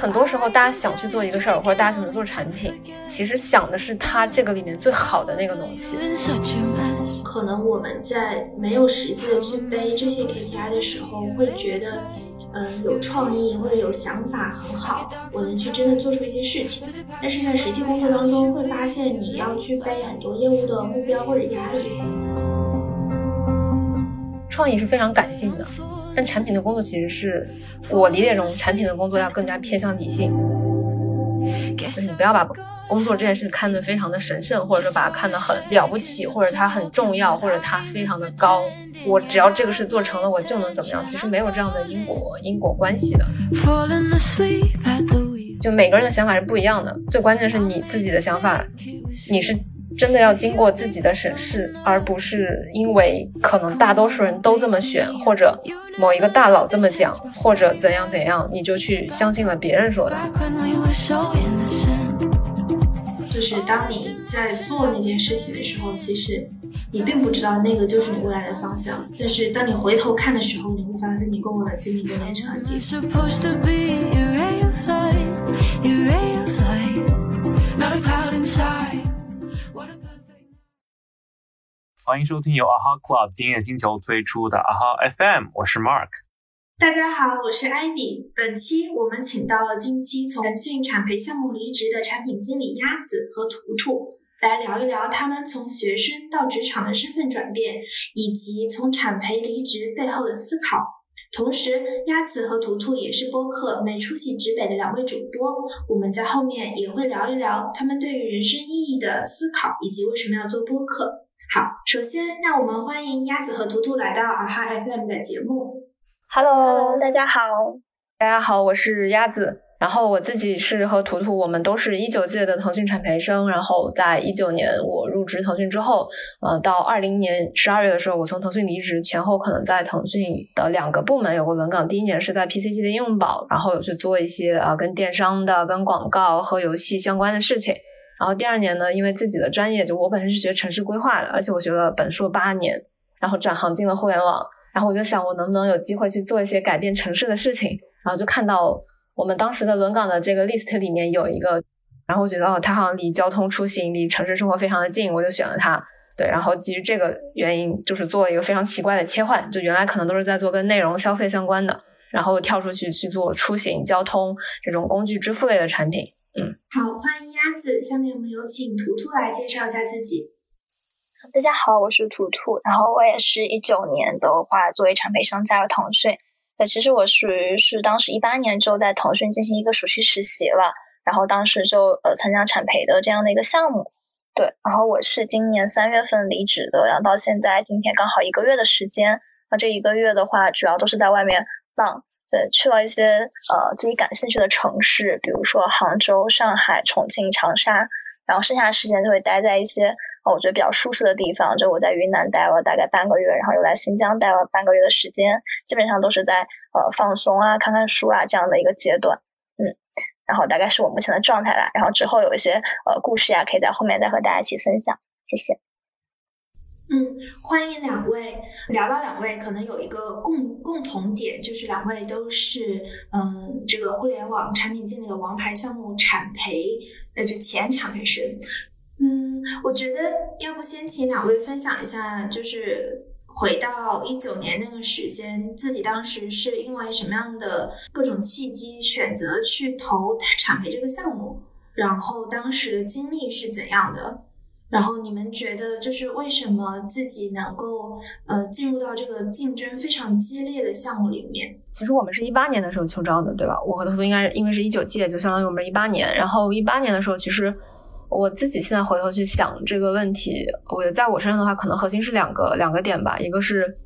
很多时候，大家想去做一个事儿，或者大家想去做产品，其实想的是它这个里面最好的那个东西。可能我们在没有实际的去背这些 KPI 的时候，会觉得，嗯，有创意或者有想法很好，我能去真的做出一些事情。但是在实际工作当中，会发现你要去背很多业务的目标或者压力。创意是非常感性的。但产品的工作其实是我理解中，产品的工作要更加偏向理性。就是你不要把工作这件事看得非常的神圣，或者说把它看得很了不起，或者它很重要，或者它非常的高。我只要这个事做成了，我就能怎么样？其实没有这样的因果因果关系的。就每个人的想法是不一样的，最关键是你自己的想法，你是。真的要经过自己的审视，而不是因为可能大多数人都这么选，或者某一个大佬这么讲，或者怎样怎样，你就去相信了别人说的。就是当你在做那件事情的时候，其实你并不知道那个就是你未来的方向。但是当你回头看的时候，你会发现你过往的经历都连成了点。欢迎收听由 AHA Club 经验星球推出的 AHA FM，我是 Mark。大家好，我是 Ivy。本期我们请到了近期从腾讯产培项目离职的产品经理鸭子和图图，来聊一聊他们从学生到职场的身份转变，以及从产培离职背后的思考。同时，鸭子和图图也是播客没出息直北的两位主播，我们在后面也会聊一聊他们对于人生意义的思考，以及为什么要做播客。好，首先让我们欢迎鸭子和图图来到啊哈 FM 的节目。Hello，大家好，大家好，我是鸭子。然后我自己是和图图，我们都是一九届的腾讯产培生。然后在一九年我入职腾讯之后，呃，到二零年十二月的时候，我从腾讯离职，前后可能在腾讯的两个部门有过轮岗。第一年是在 PCG 的应用宝，然后有去做一些啊跟电商的、跟广告和游戏相关的事情。然后第二年呢，因为自己的专业，就我本身是学城市规划的，而且我学了本硕八年，然后转行进了互联网。然后我就想，我能不能有机会去做一些改变城市的事情？然后就看到我们当时的轮岗的这个 list 里面有一个，然后我觉得哦，它好像离交通出行、离城市生活非常的近，我就选了它。对，然后基于这个原因，就是做了一个非常奇怪的切换，就原来可能都是在做跟内容消费相关的，然后跳出去去做出行、交通这种工具支付类的产品。嗯，好，欢迎鸭子。下面我们有请图图来介绍一下自己。大家好，我是图图，然后我也是一九年的话作为产培生加入腾讯。那其实我属于是当时一八年就在腾讯进行一个暑期实习了，然后当时就呃参加产培的这样的一个项目。对，然后我是今年三月份离职的，然后到现在今天刚好一个月的时间。那这一个月的话，主要都是在外面浪。对，去了一些呃自己感兴趣的城市，比如说杭州、上海、重庆、长沙，然后剩下的时间就会待在一些呃我觉得比较舒适的地方。就我在云南待了大概半个月，然后又来新疆待了半个月的时间，基本上都是在呃放松啊、看看书啊这样的一个阶段。嗯，然后大概是我目前的状态啦。然后之后有一些呃故事呀，可以在后面再和大家一起分享。谢谢。嗯，欢迎两位。聊到两位，可能有一个共共同点，就是两位都是嗯，这个互联网产品经理的王牌项目产培呃这前产培生。嗯，我觉得要不先请两位分享一下，就是回到一九年那个时间，自己当时是因为什么样的各种契机选择去投产培这个项目，然后当时的经历是怎样的？然后你们觉得，就是为什么自己能够呃进入到这个竞争非常激烈的项目里面？其实我们是一八年的时候秋招的，对吧？我和图图应该是因为是一九届，就相当于我们一八年。然后一八年的时候，其实我自己现在回头去想这个问题，我在我身上的话，可能核心是两个两个点吧。一个是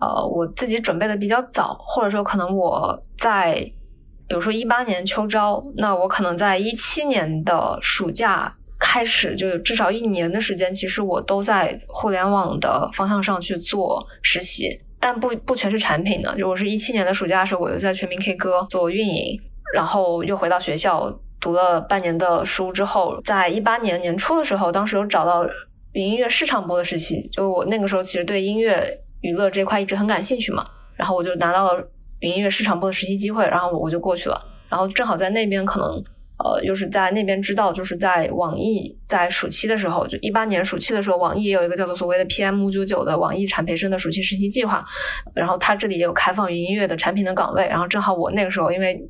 呃我自己准备的比较早，或者说可能我在比如说一八年秋招，那我可能在一七年的暑假。开始就至少一年的时间，其实我都在互联网的方向上去做实习，但不不全是产品的。就我是一七年的暑假的时候，我又在全民 K 歌做运营，然后又回到学校读了半年的书之后，在一八年年初的时候，当时有找到云音乐市场部的实习。就我那个时候其实对音乐娱乐这块一直很感兴趣嘛，然后我就拿到了云音乐市场部的实习机会，然后我就过去了。然后正好在那边可能。呃，又是在那边知道，就是在网易在暑期的时候，就一八年暑期的时候，网易也有一个叫做所谓的 PM 五九九的网易产培生的暑期实习计划，然后它这里也有开放云音乐的产品的岗位，然后正好我那个时候因为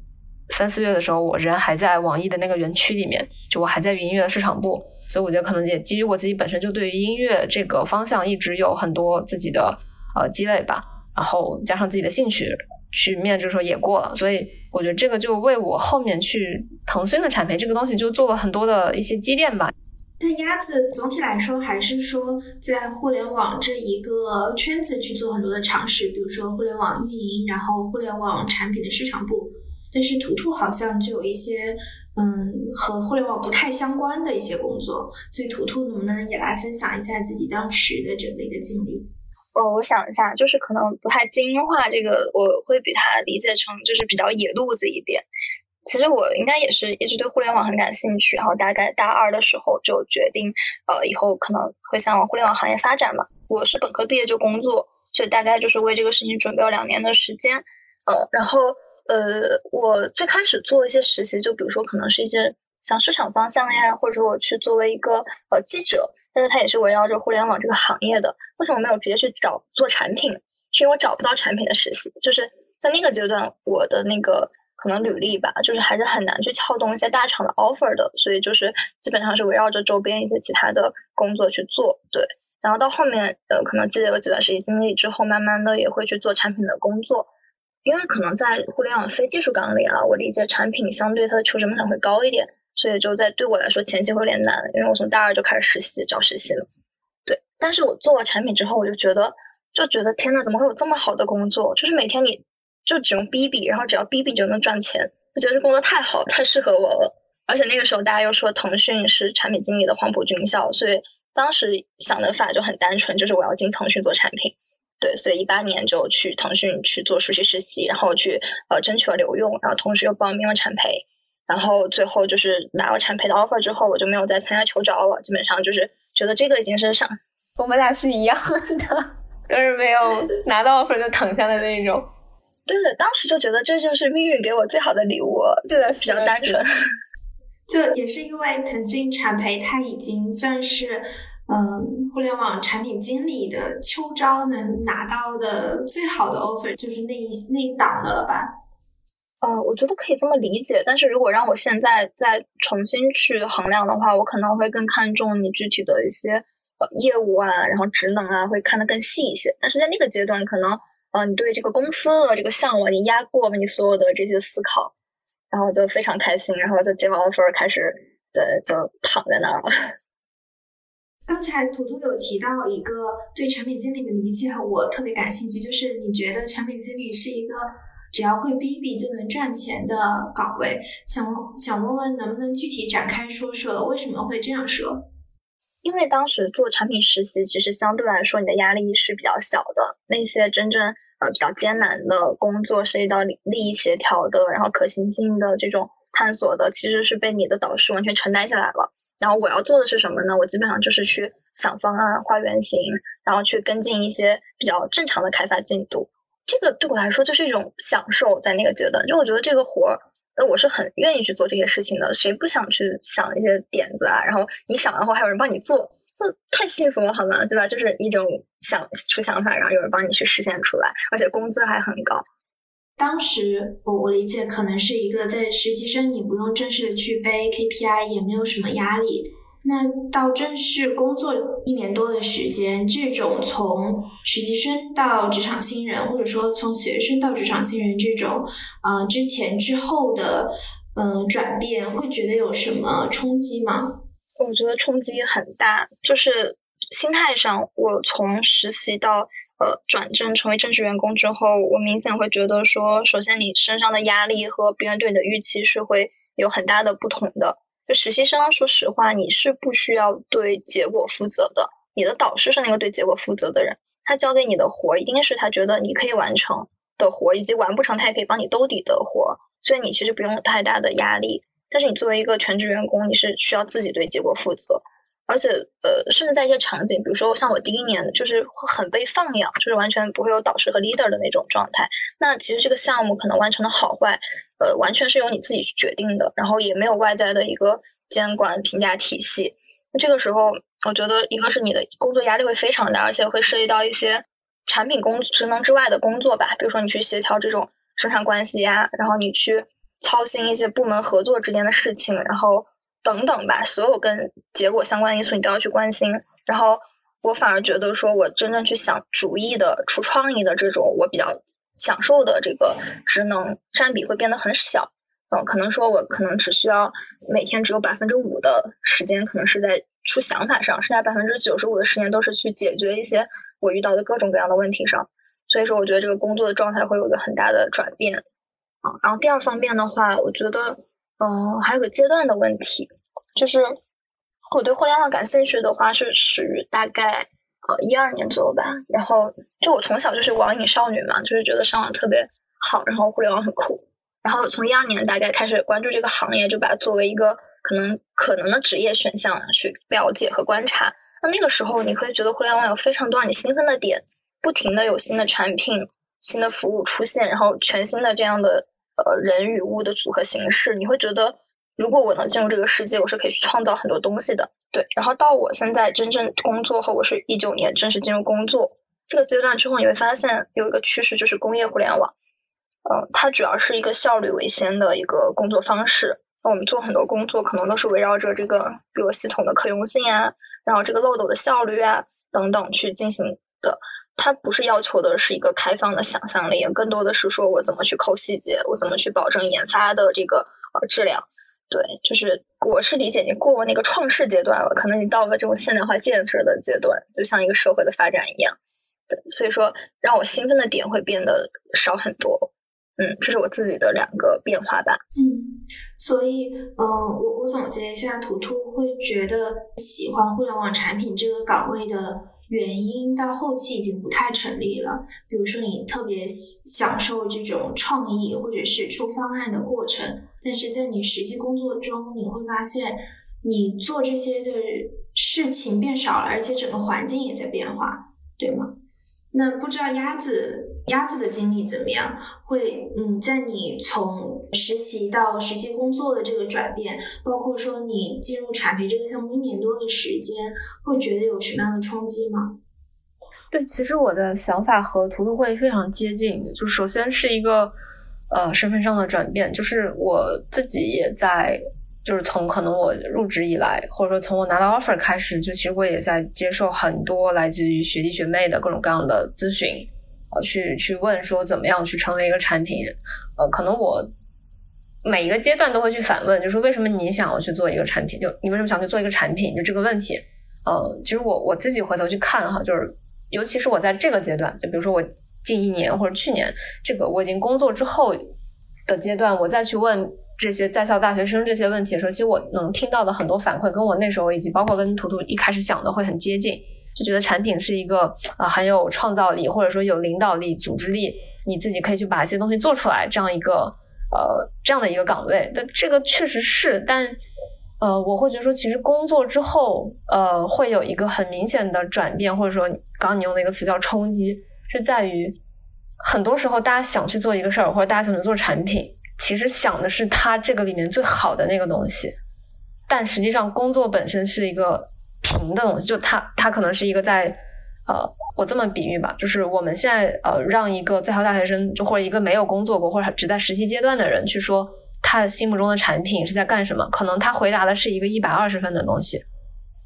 三四月的时候，我人还在网易的那个园区里面，就我还在云音乐的市场部，所以我觉得可能也基于我自己本身就对于音乐这个方向一直有很多自己的呃积累吧，然后加上自己的兴趣。去面试的时候也过了，所以我觉得这个就为我后面去腾讯的产培这个东西就做了很多的一些积淀吧。但鸭子总体来说还是说在互联网这一个圈子去做很多的尝试，比如说互联网运营，然后互联网产品的市场部。但是图图好像就有一些嗯和互联网不太相关的一些工作，所以图图能不能也来分享一下自己当时的整个一个经历？哦，我想一下，就是可能不太精英化，这个我会比他理解成就是比较野路子一点。其实我应该也是一直对互联网很感兴趣，然后大概大二的时候就决定，呃，以后可能会向往互联网行业发展嘛。我是本科毕业就工作，所以大概就是为这个事情准备了两年的时间。呃，然后呃，我最开始做一些实习，就比如说可能是一些像市场方向呀，或者我去作为一个呃记者。但是它也是围绕着互联网这个行业的。为什么没有直接去找做产品？是因为我找不到产品的实习。就是在那个阶段，我的那个可能履历吧，就是还是很难去撬动一些大厂的 offer 的。所以就是基本上是围绕着周边一些其他的工作去做。对，然后到后面呃，可能积累了几段实习经历之后，慢慢的也会去做产品的工作。因为可能在互联网非技术岗里啊，我理解产品相对它的求职门槛会高一点。所以就在对我来说前期会有点难，因为我从大二就开始实习找实习了。对，但是我做了产品之后，我就觉得就觉得天呐，怎么会有这么好的工作？就是每天你就只用哔哔然后只要哔哔就能赚钱，我觉得这工作太好，太适合我了。而且那个时候大家又说腾讯是产品经理的黄埔军校，所以当时想的法就很单纯，就是我要进腾讯做产品。对，所以一八年就去腾讯去做暑期实习，然后去呃争取了留用，然后同时又报名了产培。然后最后就是拿了产培的 offer 之后，我就没有再参加求招了。基本上就是觉得这个已经是上，我们俩是一样的，都是没有 拿到 offer 就躺下的那种。对的，当时就觉得这就是命运给我最好的礼物。对的，比较单纯。就也是因为腾讯产培，它已经算是嗯互联网产品经理的秋招能拿到的最好的 offer，就是那一那一档的了吧。呃，我觉得可以这么理解，但是如果让我现在再重新去衡量的话，我可能会更看重你具体的一些呃业务啊，然后职能啊，会看得更细一些。但是在那个阶段，可能呃你对这个公司的这个项目，你压过你所有的这些思考，然后就非常开心，然后就接完 offer 开始，对，就躺在那儿了。刚才图图有提到一个对产品经理的理解，我特别感兴趣，就是你觉得产品经理是一个。只要会 BB 就能赚钱的岗位，想想问问能不能具体展开说说为什么会这样说？因为当时做产品实习，其实相对来说你的压力是比较小的。那些真正呃比较艰难的工作，涉及到利益协调的，然后可行性的这种探索的，其实是被你的导师完全承担下来了。然后我要做的是什么呢？我基本上就是去想方案、画原型，然后去跟进一些比较正常的开发进度。这个对我来说就是一种享受，在那个阶段，就我觉得这个活儿，呃，我是很愿意去做这些事情的。谁不想去想一些点子啊？然后你想完后还有人帮你做，这太幸福了，好吗？对吧？就是一种想出想法，然后有人帮你去实现出来，而且工资还很高。当时我我理解可能是一个在实习生，你不用正式的去背 KPI，也没有什么压力。那到正式工作一年多的时间，这种从实习生到职场新人，或者说从学生到职场新人这种，呃，之前之后的，嗯，转变，会觉得有什么冲击吗？我觉得冲击很大，就是心态上，我从实习到呃转正成为正式员工之后，我明显会觉得说，首先你身上的压力和别人对你的预期是会有很大的不同的。就实习生，说实话，你是不需要对结果负责的。你的导师是那个对结果负责的人，他交给你的活，一定是他觉得你可以完成的活，以及完不成他也可以帮你兜底的活。所以你其实不用太大的压力。但是你作为一个全职员工，你是需要自己对结果负责。而且呃，甚至在一些场景，比如说像我第一年就是很被放养，就是完全不会有导师和 leader 的那种状态。那其实这个项目可能完成的好坏，呃，完全是由你自己去决定的，然后也没有外在的一个监管评价体系。那这个时候，我觉得一个是你的工作压力会非常大，而且会涉及到一些产品工职能之外的工作吧，比如说你去协调这种生产关系呀，然后你去操心一些部门合作之间的事情，然后等等吧，所有跟结果相关因素你都要去关心。然后我反而觉得说，我真正去想主意的、出创意的这种，我比较享受的这个职能占比会变得很小。嗯，可能说我可能只需要每天只有百分之五的时间，可能是在出想法上，剩下百分之九十五的时间都是去解决一些我遇到的各种各样的问题上。所以说，我觉得这个工作的状态会有个很大的转变。啊，然后第二方面的话，我觉得，嗯，还有个阶段的问题，就是我对互联网感兴趣的话，是始于大概一二年左右吧。然后就我从小就是网瘾少女嘛，就是觉得上网特别好，然后互联网很酷。然后从一二年大概开始关注这个行业，就把它作为一个可能可能的职业选项去了解和观察。那那个时候你会觉得互联网有非常多让你兴奋的点，不停的有新的产品、新的服务出现，然后全新的这样的呃人与物的组合形式，你会觉得如果我能进入这个世界，我是可以去创造很多东西的。对，然后到我现在真正工作后，我是一九年正式进入工作这个阶段之后，你会发现有一个趋势就是工业互联网。嗯，它主要是一个效率为先的一个工作方式。我们做很多工作，可能都是围绕着这个，比如系统的可用性啊，然后这个漏斗的效率啊等等去进行的。它不是要求的是一个开放的想象力，更多的是说我怎么去抠细节，我怎么去保证研发的这个呃质量。对，就是我是理解你过那个创世阶段了，可能你到了这种现代化建设的阶段，就像一个社会的发展一样。对，所以说让我兴奋的点会变得少很多。嗯，这是我自己的两个变化吧。嗯，所以，嗯，我我总结一下，图图会觉得喜欢互联网产品这个岗位的原因，到后期已经不太成立了。比如说，你特别享受这种创意或者是出方案的过程，但是在你实际工作中，你会发现你做这些的事情变少了，而且整个环境也在变化，对吗？那不知道鸭子鸭子的经历怎么样？会嗯，在你从实习到实际工作的这个转变，包括说你进入产培这个项目一年多的时间，会觉得有什么样的冲击吗？对，其实我的想法和图图会非常接近。就首先是一个呃身份上的转变，就是我自己也在。就是从可能我入职以来，或者说从我拿到 offer 开始，就其实我也在接受很多来自于学弟学妹的各种各样的咨询，呃，去去问说怎么样去成为一个产品，呃，可能我每一个阶段都会去反问，就是为什么你想要去做一个产品？就你为什么想去做一个产品？就这个问题，呃，其实我我自己回头去看哈，就是尤其是我在这个阶段，就比如说我近一年或者去年这个我已经工作之后的阶段，我再去问。这些在校大学生这些问题的时候，其实我能听到的很多反馈，跟我那时候以及包括跟图图一开始想的会很接近，就觉得产品是一个啊很有创造力，或者说有领导力、组织力，你自己可以去把一些东西做出来，这样一个呃这样的一个岗位。但这个确实是，但呃我会觉得说，其实工作之后呃会有一个很明显的转变，或者说刚刚你用的一个词叫冲击，是在于很多时候大家想去做一个事儿，或者大家想去做产品。其实想的是它这个里面最好的那个东西，但实际上工作本身是一个平的东西，就它它可能是一个在呃，我这么比喻吧，就是我们现在呃让一个在校大学生，就或者一个没有工作过或者只在实习阶段的人去说他心目中的产品是在干什么，可能他回答的是一个一百二十分的东西，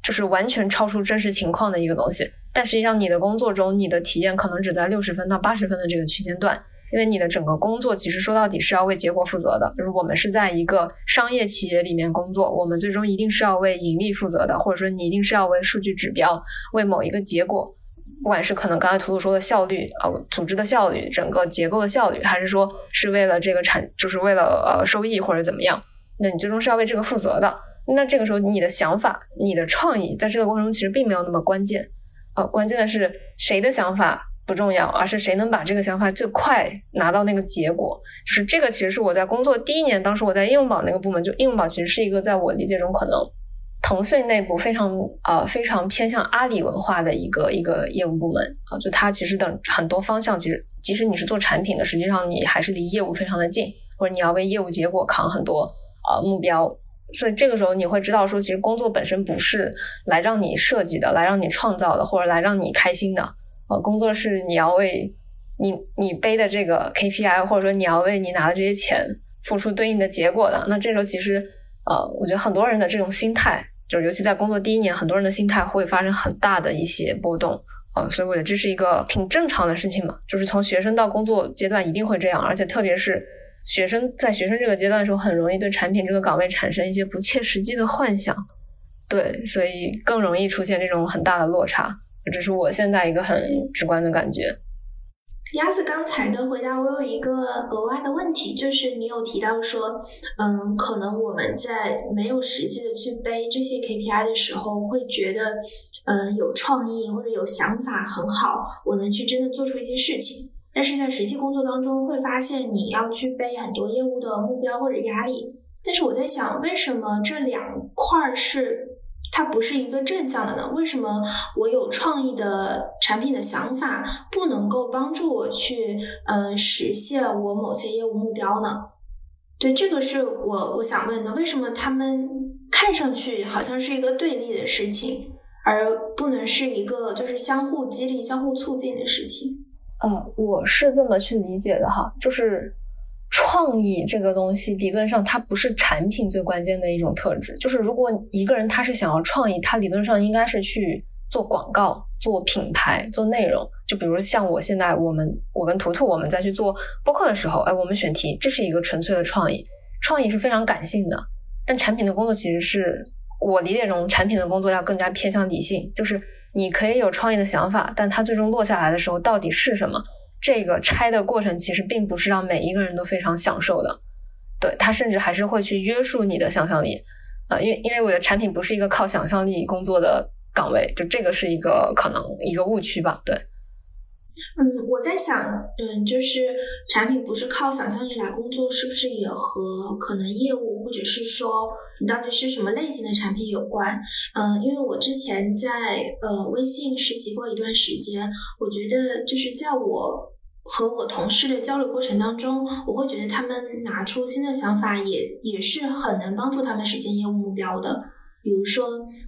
就是完全超出真实情况的一个东西，但实际上你的工作中你的体验可能只在六十分到八十分的这个区间段。因为你的整个工作其实说到底是要为结果负责的，就是我们是在一个商业企业里面工作，我们最终一定是要为盈利负责的，或者说你一定是要为数据指标、为某一个结果，不管是可能刚才图图说的效率啊、组织的效率、整个结构的效率，还是说是为了这个产，就是为了呃收益或者怎么样，那你最终是要为这个负责的。那这个时候你的想法、你的创意在这个过程中其实并没有那么关键，啊，关键的是谁的想法。不重要，而是谁能把这个想法最快拿到那个结果。就是这个，其实是我在工作第一年，当时我在应用宝那个部门，就应用宝其实是一个在我理解中可能腾讯内部非常呃非常偏向阿里文化的一个一个业务部门啊，就它其实等很多方向，其实即使你是做产品的，实际上你还是离业务非常的近，或者你要为业务结果扛很多啊目标，所以这个时候你会知道说，其实工作本身不是来让你设计的，来让你创造的，或者来让你开心的，呃，工作是你要为你你背的这个 KPI，或者说你要为你拿的这些钱付出对应的结果的，那这时候其实呃，我觉得很多人的这种心态。就是尤其在工作第一年，很多人的心态会发生很大的一些波动啊，所以我觉得这是一个挺正常的事情嘛。就是从学生到工作阶段一定会这样，而且特别是学生在学生这个阶段的时候，很容易对产品这个岗位产生一些不切实际的幻想，对，所以更容易出现这种很大的落差。这是我现在一个很直观的感觉。鸭子刚才的回答，我有一个额外的问题，就是你有提到说，嗯，可能我们在没有实际的去背这些 KPI 的时候，会觉得，嗯，有创意或者有想法很好，我能去真的做出一些事情。但是在实际工作当中，会发现你要去背很多业务的目标或者压力。但是我在想，为什么这两块是？它不是一个正向的呢？为什么我有创意的产品的想法不能够帮助我去嗯实现我某些业务目标呢？对，这个是我我想问的。为什么他们看上去好像是一个对立的事情，而不能是一个就是相互激励、相互促进的事情？呃，我是这么去理解的哈，就是。创意这个东西，理论上它不是产品最关键的一种特质。就是如果一个人他是想要创意，他理论上应该是去做广告、做品牌、做内容。就比如像我现在，我们我跟图图我们在去做播客的时候，哎，我们选题，这是一个纯粹的创意。创意是非常感性的，但产品的工作其实是我理解中产品的工作要更加偏向理性。就是你可以有创意的想法，但它最终落下来的时候到底是什么？这个拆的过程其实并不是让每一个人都非常享受的，对它甚至还是会去约束你的想象力啊，因为因为我的产品不是一个靠想象力工作的岗位，就这个是一个可能一个误区吧，对。嗯，我在想，嗯，就是产品不是靠想象力来工作，是不是也和可能业务或者是说你到底是什么类型的产品有关？嗯，因为我之前在呃微信实习过一段时间，我觉得就是在我和我同事的交流过程当中，我会觉得他们拿出新的想法也也是很能帮助他们实现业务目标的。比如说，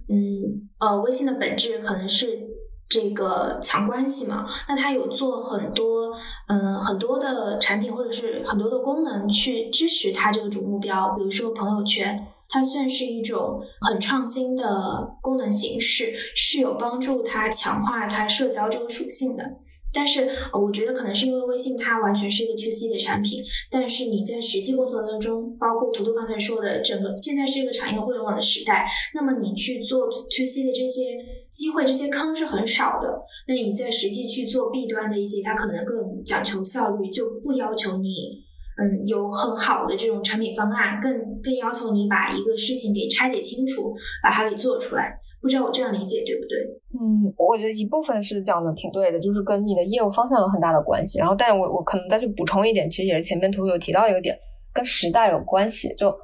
嗯，呃，微信的本质可能是。这个强关系嘛，那它有做很多，嗯，很多的产品或者是很多的功能去支持它这个主目标。比如说朋友圈，它算是一种很创新的功能形式，是有帮助它强化它社交这个属性的。但是，我觉得可能是因为微信它完全是一个 to C 的产品，但是你在实际工作当中，包括图图刚才说的，整个现在是一个产业互联网的时代，那么你去做 to C 的这些机会、这些坑是很少的。那你在实际去做 B 端的一些，它可能更讲求效率，就不要求你，嗯，有很好的这种产品方案，更更要求你把一个事情给拆解清楚，把它给做出来。不知道我这样理解对不对？嗯，我觉得一部分是讲的挺对的，就是跟你的业务方向有很大的关系。然后，但我我可能再去补充一点，其实也是前面图有提到一个点，跟时代有关系。就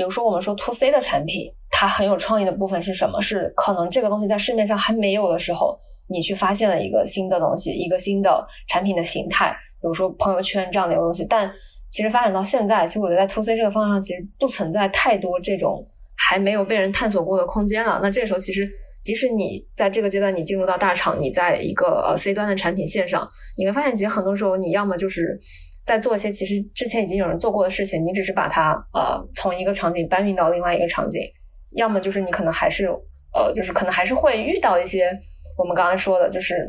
比如说我们说 to C 的产品，它很有创意的部分是什么？是可能这个东西在市面上还没有的时候，你去发现了一个新的东西，一个新的产品的形态，比如说朋友圈这样的一个东西。但其实发展到现在，其实我觉得在 to C 这个方向上，其实不存在太多这种。还没有被人探索过的空间了。那这时候，其实即使你在这个阶段你进入到大厂，你在一个 C 端的产品线上，你会发现，其实很多时候你要么就是在做一些其实之前已经有人做过的事情，你只是把它呃从一个场景搬运到另外一个场景；要么就是你可能还是呃就是可能还是会遇到一些我们刚刚说的，就是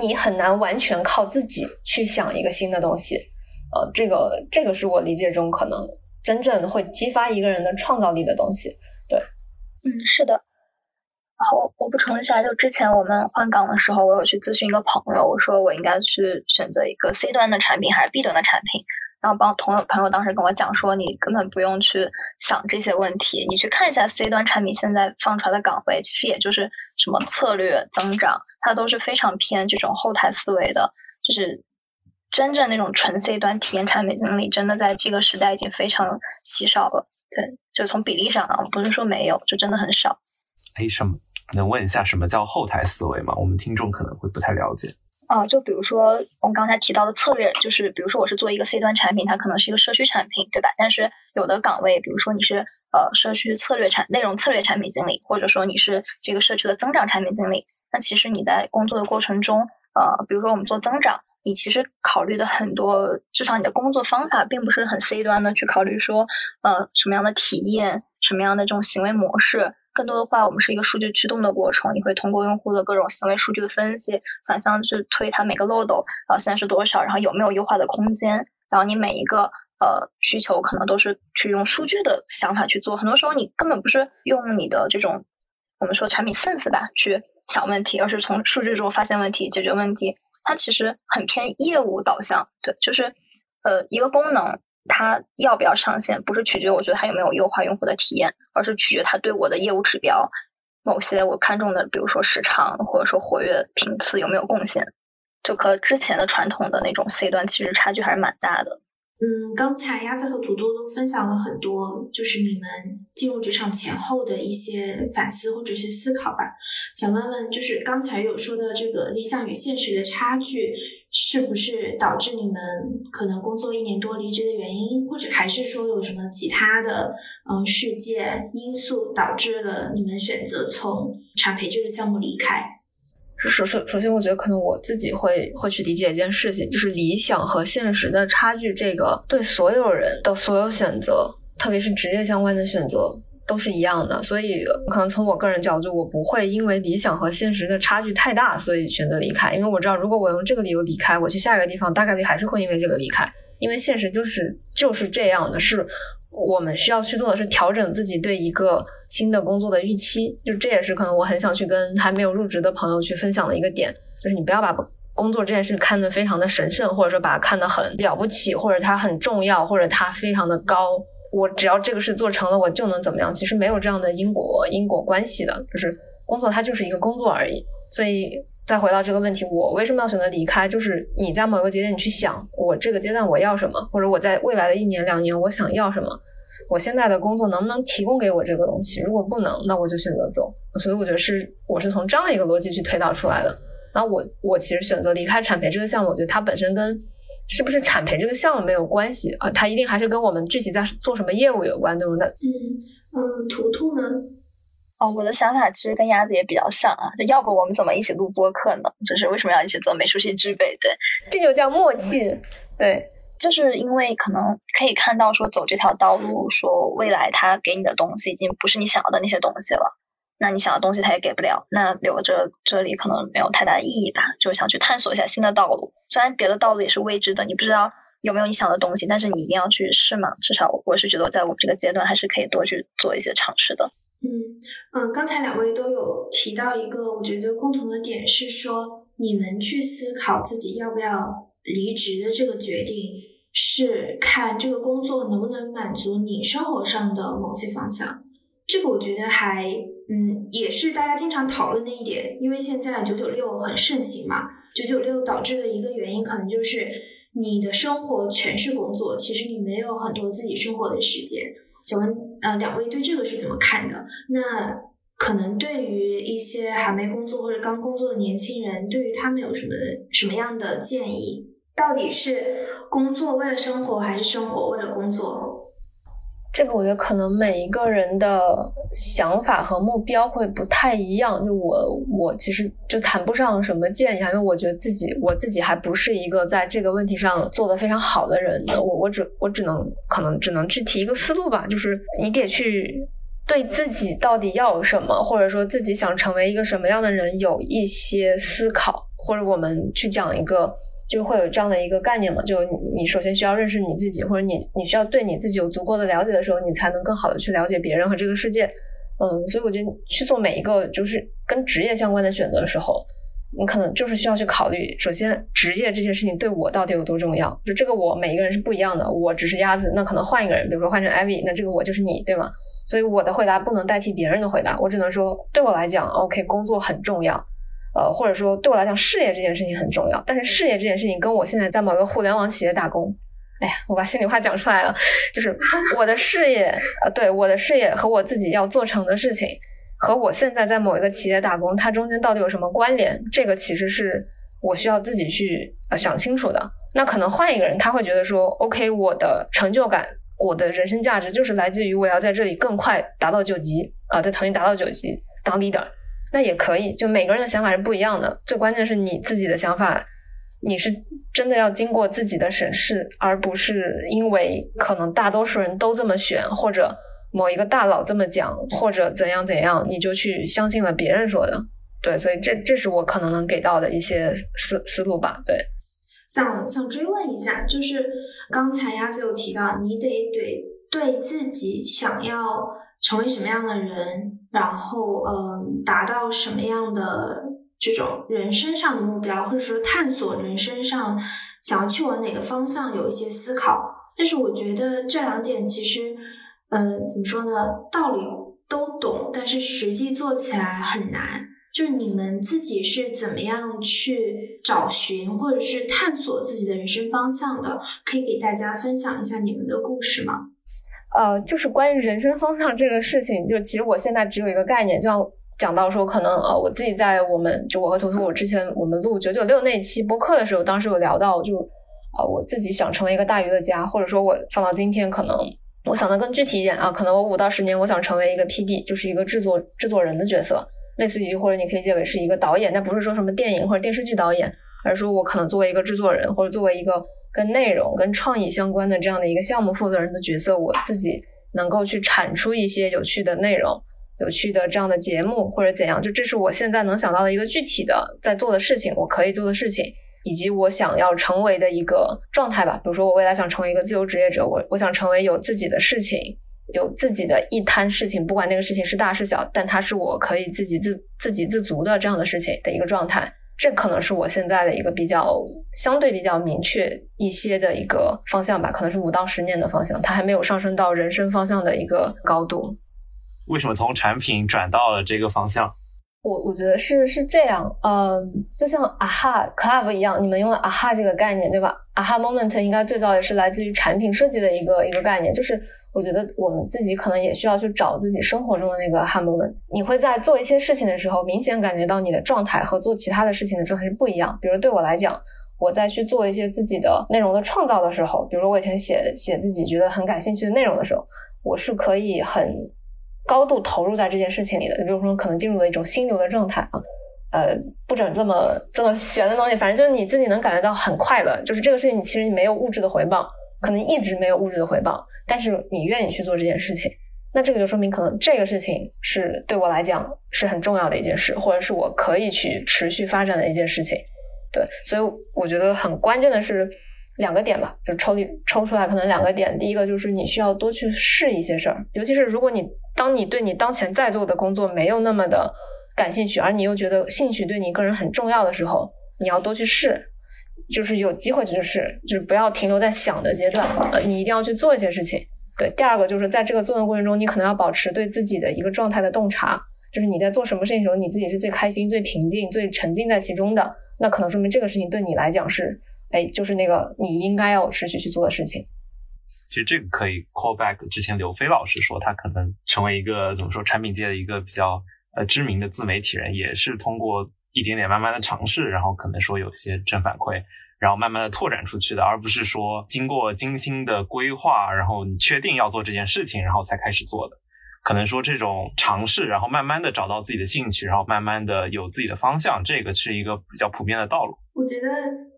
你很难完全靠自己去想一个新的东西。呃，这个这个是我理解中可能。真正会激发一个人的创造力的东西，对，嗯，是的。然后我补充一下，就之前我们换岗的时候，我有去咨询一个朋友，我说我应该去选择一个 C 端的产品还是 B 端的产品。然后帮同友朋友当时跟我讲说，你根本不用去想这些问题，你去看一下 C 端产品现在放出来的岗位，其实也就是什么策略增长，它都是非常偏这种后台思维的，就是。真正那种纯 C 端体验产品经理，真的在这个时代已经非常稀少了。对，就从比例上啊，不是说没有，就真的很少。哎，什么？能问一下什么叫后台思维吗？我们听众可能会不太了解。啊，就比如说我们刚才提到的策略，就是比如说我是做一个 C 端产品，它可能是一个社区产品，对吧？但是有的岗位，比如说你是呃社区策略产内容策略产品经理，或者说你是这个社区的增长产品经理，那其实你在工作的过程中，呃，比如说我们做增长，你其实考虑的很多，至少你的工作方法并不是很 C 端的去考虑说，呃，什么样的体验，什么样的这种行为模式。更多的话，我们是一个数据驱动的过程，你会通过用户的各种行为数据的分析，反向去推它每个漏斗，然后现在是多少，然后有没有优化的空间，然后你每一个呃需求可能都是去用数据的想法去做，很多时候你根本不是用你的这种我们说产品 sense 吧去想问题，而是从数据中发现问题、解决问题，它其实很偏业务导向，对，就是呃一个功能。它要不要上线，不是取决我觉得它有没有优化用户的体验，而是取决它对我的业务指标某些我看中的，比如说时长或者说活跃频次有没有贡献，就和之前的传统的那种 C 端其实差距还是蛮大的。嗯，刚才鸭子和土豆都分享了很多，就是你们进入职场前后的一些反思或者是思考吧。想问问，就是刚才有说的这个理想与现实的差距，是不是导致你们可能工作一年多离职的原因，或者还是说有什么其他的嗯事件因素导致了你们选择从产培这个项目离开？首首首先，我觉得可能我自己会会去理解一件事情，就是理想和现实的差距。这个对所有人的所有选择，特别是职业相关的选择，都是一样的。所以，可能从我个人角度，我不会因为理想和现实的差距太大，所以选择离开。因为我知道，如果我用这个理由离开，我去下一个地方，大概率还是会因为这个离开。因为现实就是就是这样的，是。我们需要去做的是调整自己对一个新的工作的预期，就这也是可能我很想去跟还没有入职的朋友去分享的一个点，就是你不要把工作这件事看得非常的神圣，或者说把它看得很了不起，或者它很重要，或者它非常的高。我只要这个事做成了，我就能怎么样？其实没有这样的因果因果关系的，就是工作它就是一个工作而已。所以再回到这个问题，我为什么要选择离开？就是你在某个节点，你去想我这个阶段我要什么，或者我在未来的一年两年我想要什么。我现在的工作能不能提供给我这个东西？如果不能，那我就选择走。所以我觉得是我是从这样的一个逻辑去推导出来的。然后我我其实选择离开产培这个项目，我觉得它本身跟是不是产培这个项目没有关系啊，它一定还是跟我们具体在做什么业务有关，对吗？那？嗯嗯，图图呢？哦，我的想法其实跟鸭子也比较像啊，就要不我们怎么一起录播客呢？就是为什么要一起做美术系制备？对，这就叫默契，对。就是因为可能可以看到说走这条道路，说未来他给你的东西已经不是你想要的那些东西了，那你想要东西他也给不了，那留着这里可能没有太大的意义吧。就想去探索一下新的道路，虽然别的道路也是未知的，你不知道有没有你想的东西，但是你一定要去试嘛。至少我是觉得在我们这个阶段还是可以多去做一些尝试的。嗯嗯，刚才两位都有提到一个，我觉得共同的点是说，你们去思考自己要不要离职的这个决定。是看这个工作能不能满足你生活上的某些方向，这个我觉得还嗯也是大家经常讨论的一点，因为现在九九六很盛行嘛，九九六导致的一个原因可能就是你的生活全是工作，其实你没有很多自己生活的时间。请问呃两位对这个是怎么看的？那可能对于一些还没工作或者刚工作的年轻人，对于他们有什么什么样的建议？到底是？工作为了生活，还是生活为了工作？这个我觉得可能每一个人的想法和目标会不太一样。就我，我其实就谈不上什么建议，因为我觉得自己，我自己还不是一个在这个问题上做的非常好的人。我，我只，我只能可能只能去提一个思路吧，就是你得去对自己到底要什么，或者说自己想成为一个什么样的人有一些思考，或者我们去讲一个。就会有这样的一个概念嘛？就你首先需要认识你自己，或者你你需要对你自己有足够的了解的时候，你才能更好的去了解别人和这个世界。嗯，所以我觉得去做每一个就是跟职业相关的选择的时候，你可能就是需要去考虑，首先职业这件事情对我到底有多重要？就这个我每一个人是不一样的，我只是鸭子，那可能换一个人，比如说换成艾薇，那这个我就是你，对吗？所以我的回答不能代替别人的回答，我只能说对我来讲，OK，工作很重要。呃，或者说对我来讲，事业这件事情很重要。但是事业这件事情跟我现在在某个互联网企业打工，哎呀，我把心里话讲出来了，就是我的事业，呃，对我的事业和我自己要做成的事情，和我现在在某一个企业打工，它中间到底有什么关联？这个其实是我需要自己去呃想清楚的。那可能换一个人，他会觉得说，OK，我的成就感，我的人生价值就是来自于我要在这里更快达到九级啊，在腾讯达到九级当 leader，那也可以。就每个人的想法是不一样的，最关键是你自己的想法。你是真的要经过自己的审视，而不是因为可能大多数人都这么选，或者某一个大佬这么讲，或者怎样怎样，你就去相信了别人说的。对，所以这这是我可能能给到的一些思思路吧。对，想想追问一下，就是刚才鸭子有提到，你得对对自己想要成为什么样的人，然后嗯，达到什么样的。这种人生上的目标，或者说探索人生上想要去往哪个方向，有一些思考。但是我觉得这两点其实，呃，怎么说呢？道理都懂，但是实际做起来很难。就是你们自己是怎么样去找寻或者是探索自己的人生方向的？可以给大家分享一下你们的故事吗？呃，就是关于人生方向这个事情，就其实我现在只有一个概念，就像。讲到说，可能呃，我自己在我们就我和图图，我之前我们录九九六那期播客的时候，当时有聊到，就啊，我自己想成为一个大娱乐家，或者说我放到今天，可能我想的更具体一点啊，可能我五到十年，我想成为一个 PD，就是一个制作制作人的角色，类似于或者你可以理解为是一个导演，但不是说什么电影或者电视剧导演，而是说我可能作为一个制作人，或者作为一个跟内容跟创意相关的这样的一个项目负责人的角色，我自己能够去产出一些有趣的内容。有趣的这样的节目或者怎样，就这是我现在能想到的一个具体的在做的事情，我可以做的事情，以及我想要成为的一个状态吧。比如说，我未来想成为一个自由职业者，我我想成为有自己的事情，有自己的一摊事情，不管那个事情是大是小，但它是我可以自己自自给自足的这样的事情的一个状态。这可能是我现在的一个比较相对比较明确一些的一个方向吧，可能是五到十年的方向，它还没有上升到人生方向的一个高度。为什么从产品转到了这个方向？我我觉得是是这样，嗯，就像 AHA Club 一样，你们用了 AHA 这个概念，对吧？AHA Moment 应该最早也是来自于产品设计的一个一个概念，就是我觉得我们自己可能也需要去找自己生活中的那个 AHA Moment。你会在做一些事情的时候，明显感觉到你的状态和做其他的事情的状态是不一样。比如对我来讲，我在去做一些自己的内容的创造的时候，比如我以前写写自己觉得很感兴趣的内容的时候，我是可以很。高度投入在这件事情里的，比如说可能进入了一种心流的状态啊，呃，不整这么这么玄的东西，反正就是你自己能感觉到很快乐，就是这个事情你其实你没有物质的回报，可能一直没有物质的回报，但是你愿意去做这件事情，那这个就说明可能这个事情是对我来讲是很重要的一件事，或者是我可以去持续发展的一件事情，对，所以我觉得很关键的是。两个点吧，就抽离抽出来，可能两个点。第一个就是你需要多去试一些事儿，尤其是如果你当你对你当前在做的工作没有那么的感兴趣，而你又觉得兴趣对你个人很重要的时候，你要多去试，就是有机会就是，就是不要停留在想的阶段，呃，你一定要去做一些事情。对，第二个就是在这个做的过程中，你可能要保持对自己的一个状态的洞察，就是你在做什么事情的时候，你自己是最开心、最平静、最沉浸在其中的，那可能说明这个事情对你来讲是。哎，就是那个你应该要持续去做的事情。其实这个可以 call back 之前刘飞老师说，他可能成为一个怎么说产品界的一个比较呃知名的自媒体人，也是通过一点点慢慢的尝试，然后可能说有些正反馈，然后慢慢的拓展出去的，而不是说经过精心的规划，然后你确定要做这件事情，然后才开始做的。可能说这种尝试，然后慢慢的找到自己的兴趣，然后慢慢的有自己的方向，这个是一个比较普遍的道路。我觉得。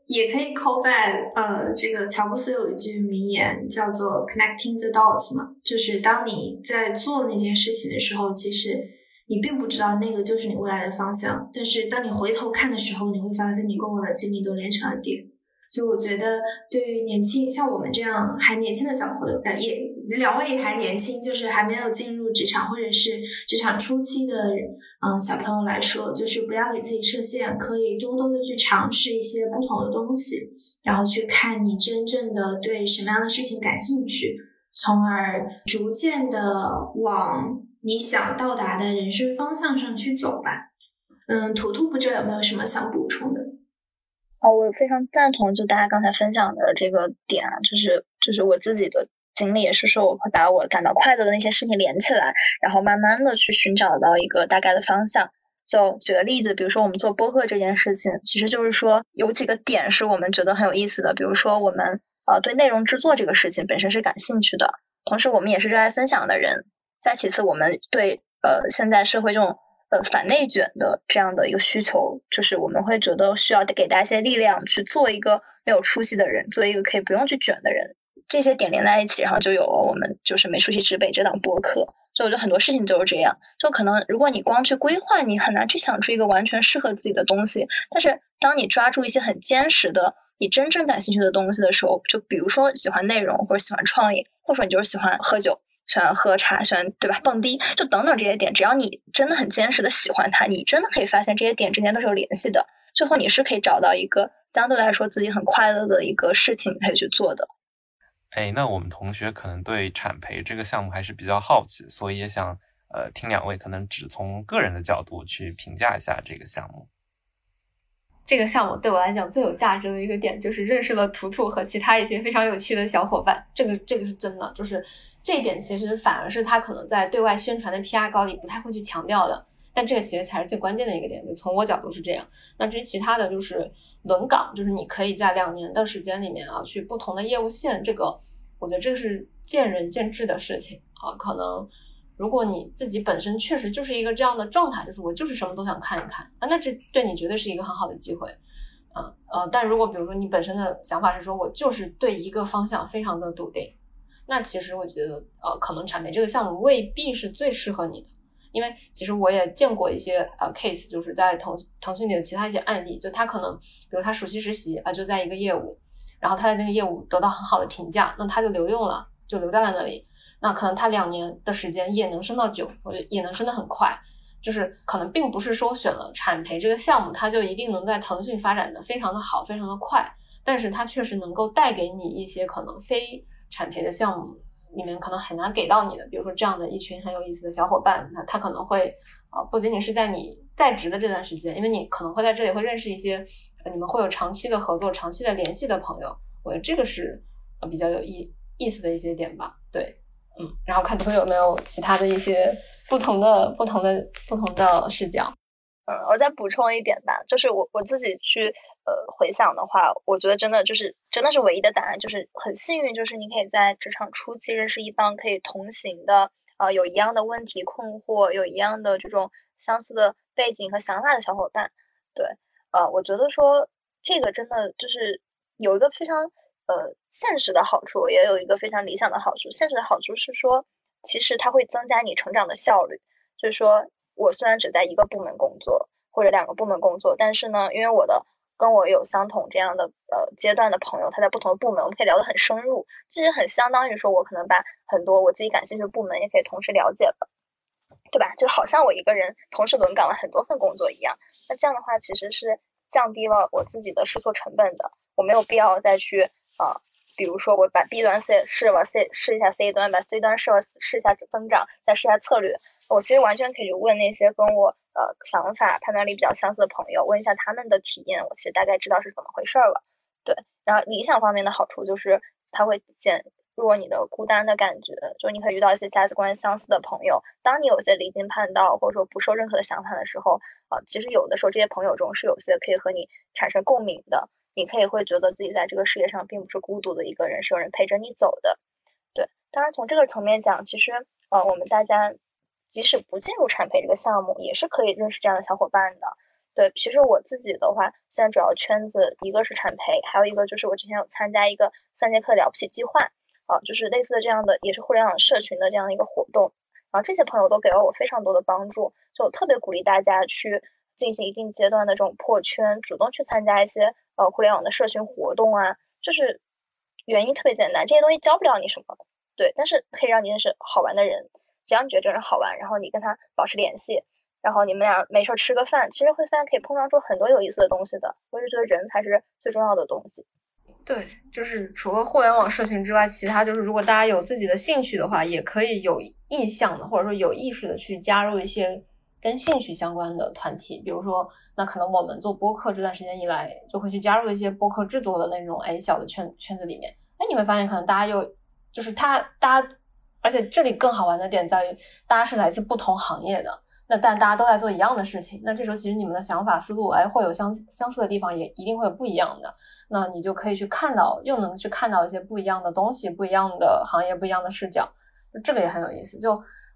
也可以 call back，呃，这个乔布斯有一句名言叫做 “connecting the dots” 嘛，就是当你在做那件事情的时候，其实你并不知道那个就是你未来的方向，但是当你回头看的时候，你会发现你过往的经历都连成了点。所以我觉得，对于年轻像我们这样还年轻的小朋友，也两位还年轻，就是还没有进入职场或者是职场初期的，嗯，小朋友来说，就是不要给自己设限，可以多多的去尝试一些不同的东西，然后去看你真正的对什么样的事情感兴趣，从而逐渐的往你想到达的人生方向上去走吧。嗯，图图不知道有没有什么想补充的。哦，我非常赞同就大家刚才分享的这个点，就是就是我自己的经历也是说，我会把我感到快乐的那些事情连起来，然后慢慢的去寻找到一个大概的方向。就举个例子，比如说我们做播客这件事情，其实就是说有几个点是我们觉得很有意思的，比如说我们呃对内容制作这个事情本身是感兴趣的，同时我们也是热爱分享的人。再其次，我们对呃现在社会这种呃反内卷的这样的一个需求，就是我们会觉得需要给大家一些力量去做一个没有出息的人，做一个可以不用去卷的人。这些点连在一起，然后就有了我们就是没出息之辈这档播客。所以我觉得很多事情都是这样，就可能如果你光去规划，你很难去想出一个完全适合自己的东西。但是当你抓住一些很坚实的、你真正感兴趣的东西的时候，就比如说喜欢内容，或者喜欢创意，或者说你就是喜欢喝酒、喜欢喝茶、喜欢对吧蹦迪，就等等这些点，只要你真的很坚实的喜欢它，你真的可以发现这些点之间都是有联系的。最后你是可以找到一个相对来说自己很快乐的一个事情可以去做的。哎，那我们同学可能对产培这个项目还是比较好奇，所以也想呃听两位可能只从个人的角度去评价一下这个项目。这个项目对我来讲最有价值的一个点就是认识了图图和其他一些非常有趣的小伙伴，这个这个是真的，就是这一点其实反而是他可能在对外宣传的 PR 稿里不太会去强调的，但这个其实才是最关键的一个点，就从我角度是这样。那至于其他的就是轮岗，就是你可以在两年的时间里面啊去不同的业务线，这个。我觉得这个是见仁见智的事情啊，可能如果你自己本身确实就是一个这样的状态，就是我就是什么都想看一看啊，那这对你绝对是一个很好的机会啊呃，但如果比如说你本身的想法是说我就是对一个方向非常的笃定，那其实我觉得呃，可能产培这个项目未必是最适合你的，因为其实我也见过一些呃 case，就是在腾腾讯里的其他一些案例，就他可能比如他暑期实习啊就在一个业务。然后他的那个业务得到很好的评价，那他就留用了，就留在了那里。那可能他两年的时间也能升到九，或者也能升得很快。就是可能并不是说选了产培这个项目，他就一定能在腾讯发展的非常的好，非常的快。但是它确实能够带给你一些可能非产培的项目里面可能很难给到你的，比如说这样的一群很有意思的小伙伴，那他可能会啊，不仅仅是在你在职的这段时间，因为你可能会在这里会认识一些。你们会有长期的合作、长期的联系的朋友，我觉得这个是比较有意意思的一些点吧。对，嗯，然后看图图有没有其他的一些不同的、不同的、不同的视角。嗯，我再补充一点吧，就是我我自己去呃回想的话，我觉得真的就是真的是唯一的答案，就是很幸运，就是你可以在职场初期认识一帮可以同行的，呃，有一样的问题困惑，有一样的这种相似的背景和想法的小伙伴。对。呃，我觉得说这个真的就是有一个非常呃现实的好处，也有一个非常理想的好处。现实的好处是说，其实它会增加你成长的效率。就是说我虽然只在一个部门工作或者两个部门工作，但是呢，因为我的跟我有相同这样的呃阶段的朋友，他在不同的部门，我们可以聊得很深入。其实很相当于说我可能把很多我自己感兴趣的部门也可以同时了解了。对吧？就好像我一个人同时轮岗了很多份工作一样。那这样的话，其实是降低了我自己的试错成本的。我没有必要再去呃，比如说我把 B 端试试了 C 试一下 C 端，把 C 端试了试一下增长，再试一下策略。我其实完全可以问那些跟我呃想法判断力比较相似的朋友，问一下他们的体验，我其实大概知道是怎么回事了。对，然后理想方面的好处就是它会减。弱你的孤单的感觉，就你可以遇到一些价值观相似的朋友。当你有些离经叛道，或者说不受认可的想法的时候，啊，其实有的时候这些朋友中是有些可以和你产生共鸣的。你可以会觉得自己在这个世界上并不是孤独的一个人，是有人陪着你走的。对，当然从这个层面讲，其实呃，我们大家即使不进入产培这个项目，也是可以认识这样的小伙伴的。对，其实我自己的话，现在主要圈子一个是产培，还有一个就是我之前有参加一个三节课了不起计划。啊，就是类似的这样的，也是互联网社群的这样一个活动，然后这些朋友都给了我非常多的帮助，就特别鼓励大家去进行一定阶段的这种破圈，主动去参加一些呃互联网的社群活动啊，就是原因特别简单，这些东西教不了你什么，对，但是可以让你认识好玩的人，只要你觉得这人好玩，然后你跟他保持联系，然后你们俩没事吃个饭，其实会发现可以碰撞出很多有意思的东西的，我就觉得人才是最重要的东西。对，就是除了互联网社群之外，其他就是如果大家有自己的兴趣的话，也可以有意向的，或者说有意识的去加入一些跟兴趣相关的团体。比如说，那可能我们做播客这段时间以来，就会去加入一些播客制作的那种哎小的圈圈子里面哎，你会发现可能大家又就是他大家，而且这里更好玩的点在于，大家是来自不同行业的，那但大家都在做一样的事情，那这时候其实你们的想法思路哎会有相相似的地方，也一定会有不一样的，那你就可以去看到，又能去看到一些不一样的东西，不一样的行业，不一样的视角，这个也很有意思。就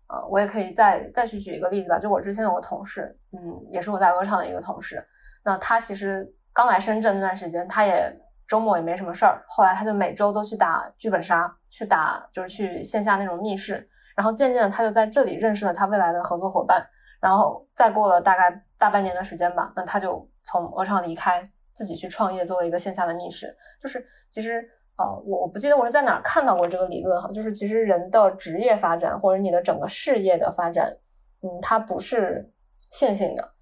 呃，我也可以再再去举一个例子吧，就我之前有个同事，嗯，也是我在鹅厂的一个同事，那他其实刚来深圳那段时间，他也。周末也没什么事儿，后来他就每周都去打剧本杀，去打就是去线下那种密室，然后渐渐的他就在这里认识了他未来的合作伙伴，然后再过了大概大半年的时间吧，那他就从鹅厂离开，自己去创业做了一个线下的密室。就是其实呃，我我不记得我是在哪看到过这个理论哈，就是其实人的职业发展或者你的整个事业的发展，嗯，它不是线性的。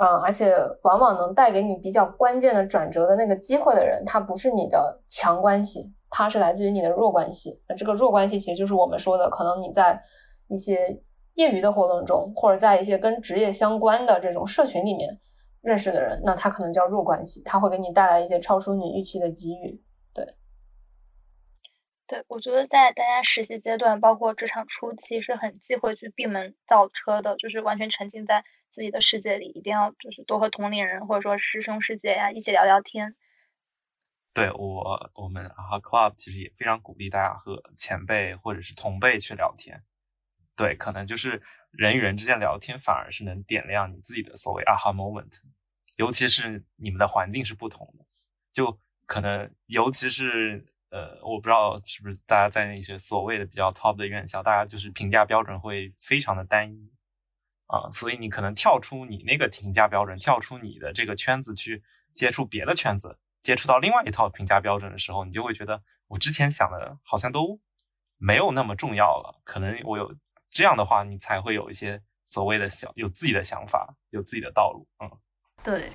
嗯，而且往往能带给你比较关键的转折的那个机会的人，他不是你的强关系，他是来自于你的弱关系。那这个弱关系其实就是我们说的，可能你在一些业余的活动中，或者在一些跟职业相关的这种社群里面认识的人，那他可能叫弱关系，他会给你带来一些超出你预期的机遇。对，我觉得在大家实习阶段，包括职场初期，是很忌讳去闭门造车的，就是完全沉浸在。自己的世界里，一定要就是多和同龄人或者说师兄师姐呀一起聊聊天。对我，我们啊 club 其实也非常鼓励大家和前辈或者是同辈去聊天。对，可能就是人与人之间聊天，反而是能点亮你自己的所谓 aha moment。尤其是你们的环境是不同的，就可能尤其是呃，我不知道是不是大家在那些所谓的比较 top 的院校，大家就是评价标准会非常的单一。啊，所以你可能跳出你那个评价标准，跳出你的这个圈子去接触别的圈子，接触到另外一套评价标准的时候，你就会觉得我之前想的好像都没有那么重要了。可能我有这样的话，你才会有一些所谓的想有自己的想法，有自己的道路。嗯，对。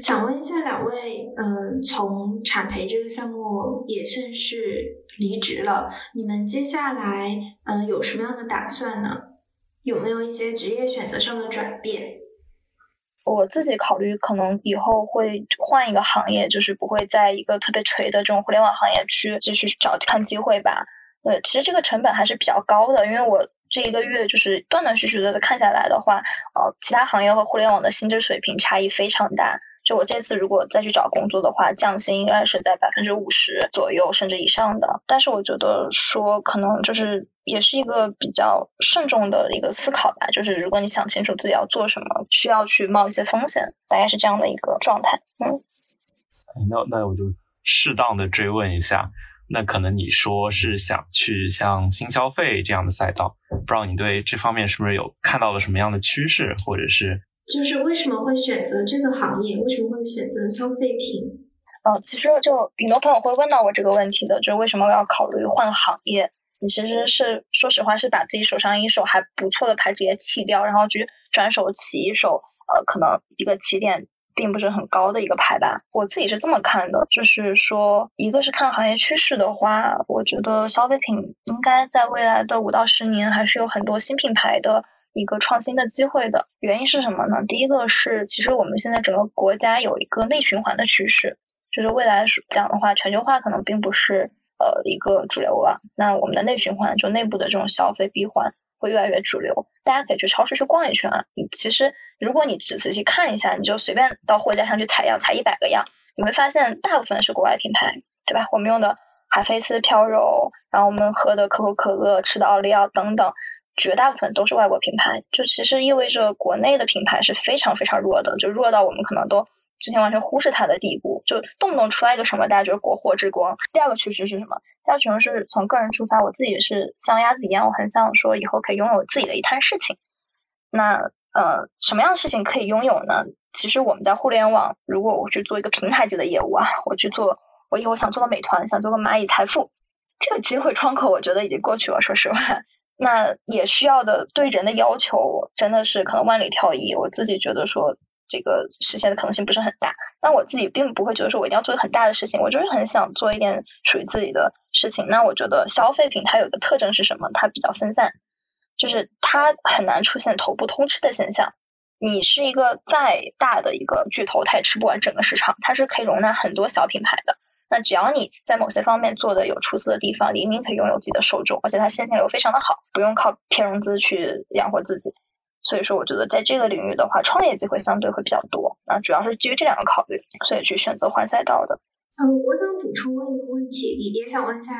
想问一下两位，嗯，从产培这个项目也算是离职了，你们接下来嗯有什么样的打算呢？有没有一些职业选择上的转变？我自己考虑，可能以后会换一个行业，就是不会在一个特别垂的这种互联网行业去继续找看机会吧。对，其实这个成本还是比较高的，因为我这一个月就是断断续续的看下来的话，呃，其他行业和互联网的薪资水平差异非常大。就我这次如果再去找工作的话，降薪应该是在百分之五十左右甚至以上的。但是我觉得说可能就是也是一个比较慎重的一个思考吧。就是如果你想清楚自己要做什么，需要去冒一些风险，大概是这样的一个状态。嗯，那那我就适当的追问一下，那可能你说是想去像新消费这样的赛道，不知道你对这方面是不是有看到了什么样的趋势，或者是？就是为什么会选择这个行业？为什么会选择消费品？哦，其实就挺多朋友会问到我这个问题的，就是为什么要考虑换行业？你其实是说实话，是把自己手上一手还不错的牌直接弃掉，然后去转手起一手，呃，可能一个起点并不是很高的一个牌吧。我自己是这么看的，就是说，一个是看行业趋势的话，我觉得消费品应该在未来的五到十年还是有很多新品牌的。一个创新的机会的原因是什么呢？第一个是，其实我们现在整个国家有一个内循环的趋势，就是未来讲的话，全球化可能并不是呃一个主流了。那我们的内循环，就内部的这种消费闭环会越来越主流。大家可以去超市去逛一圈啊。你其实如果你只仔细看一下，你就随便到货架上去采样，采一百个样，你会发现大部分是国外品牌，对吧？我们用的海飞丝飘柔，然后我们喝的可口可乐，吃的奥利奥等等。绝大部分都是外国品牌，就其实意味着国内的品牌是非常非常弱的，就弱到我们可能都之前完全忽视它的地步，就动不动出来一个什么，大家觉得国货之光。第二个趋势是什么？第二个趋势是从个人出发，我自己是像鸭子一样，我很想说以后可以拥有自己的一摊事情。那呃，什么样的事情可以拥有呢？其实我们在互联网，如果我去做一个平台级的业务啊，我去做，我以后想做个美团，想做个蚂蚁财富，这个机会窗口我觉得已经过去了。说实话。那也需要的对人的要求真的是可能万里挑一，我自己觉得说这个实现的可能性不是很大。但我自己并不会觉得说我一定要做很大的事情，我就是很想做一点属于自己的事情。那我觉得消费品它有个特征是什么？它比较分散，就是它很难出现头部通吃的现象。你是一个再大的一个巨头，它也吃不完整个市场，它是可以容纳很多小品牌的。那只要你在某些方面做的有出色的地方，黎明可以拥有自己的受众，而且它现金流非常的好，不用靠骗融资去养活自己。所以说，我觉得在这个领域的话，创业机会相对会比较多。那主要是基于这两个考虑，所以去选择换赛道的。嗯，我想补充问一个问题，也也想问一下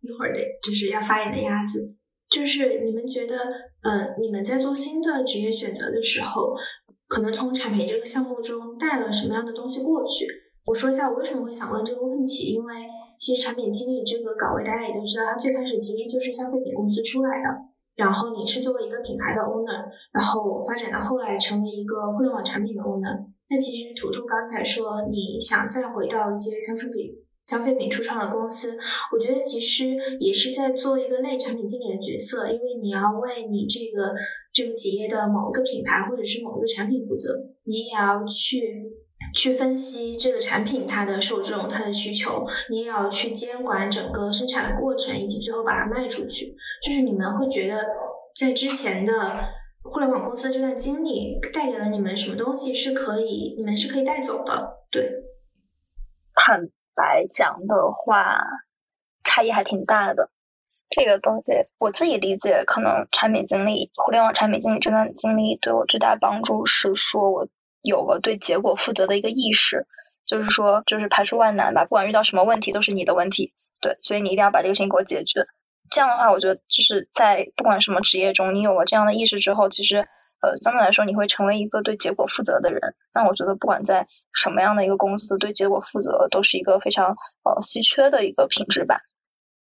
一会儿的就是要发言的鸭子，就是你们觉得，呃，你们在做新的职业选择的时候，可能从产品这个项目中带了什么样的东西过去？我说一下我为什么会想问这个问题，因为其实产品经理这个岗位大家也都知道，它最开始其实就是消费品公司出来的，然后你是作为一个品牌的 owner，然后发展到后来成为一个互联网产品的 owner。那其实图图刚才说你想再回到一些消费品消费品初创的公司，我觉得其实也是在做一个类产品经理的角色，因为你要为你这个这个企业的某一个品牌或者是某一个产品负责，你也要去。去分析这个产品它的受众、它的需求，你也要去监管整个生产的过程，以及最后把它卖出去。就是你们会觉得，在之前的互联网公司这段经历带给了你们什么东西是可以，你们是可以带走的？对，坦白讲的话，差异还挺大的。这个东西我自己理解，可能产品经理、互联网产品经理这段经历对我最大帮助是说我。有了对结果负责的一个意识，就是说，就是排除万难吧，不管遇到什么问题都是你的问题，对，所以你一定要把这个事情给我解决。这样的话，我觉得就是在不管什么职业中，你有了这样的意识之后，其实呃，相对来说你会成为一个对结果负责的人。那我觉得不管在什么样的一个公司，对结果负责都是一个非常呃稀缺的一个品质吧。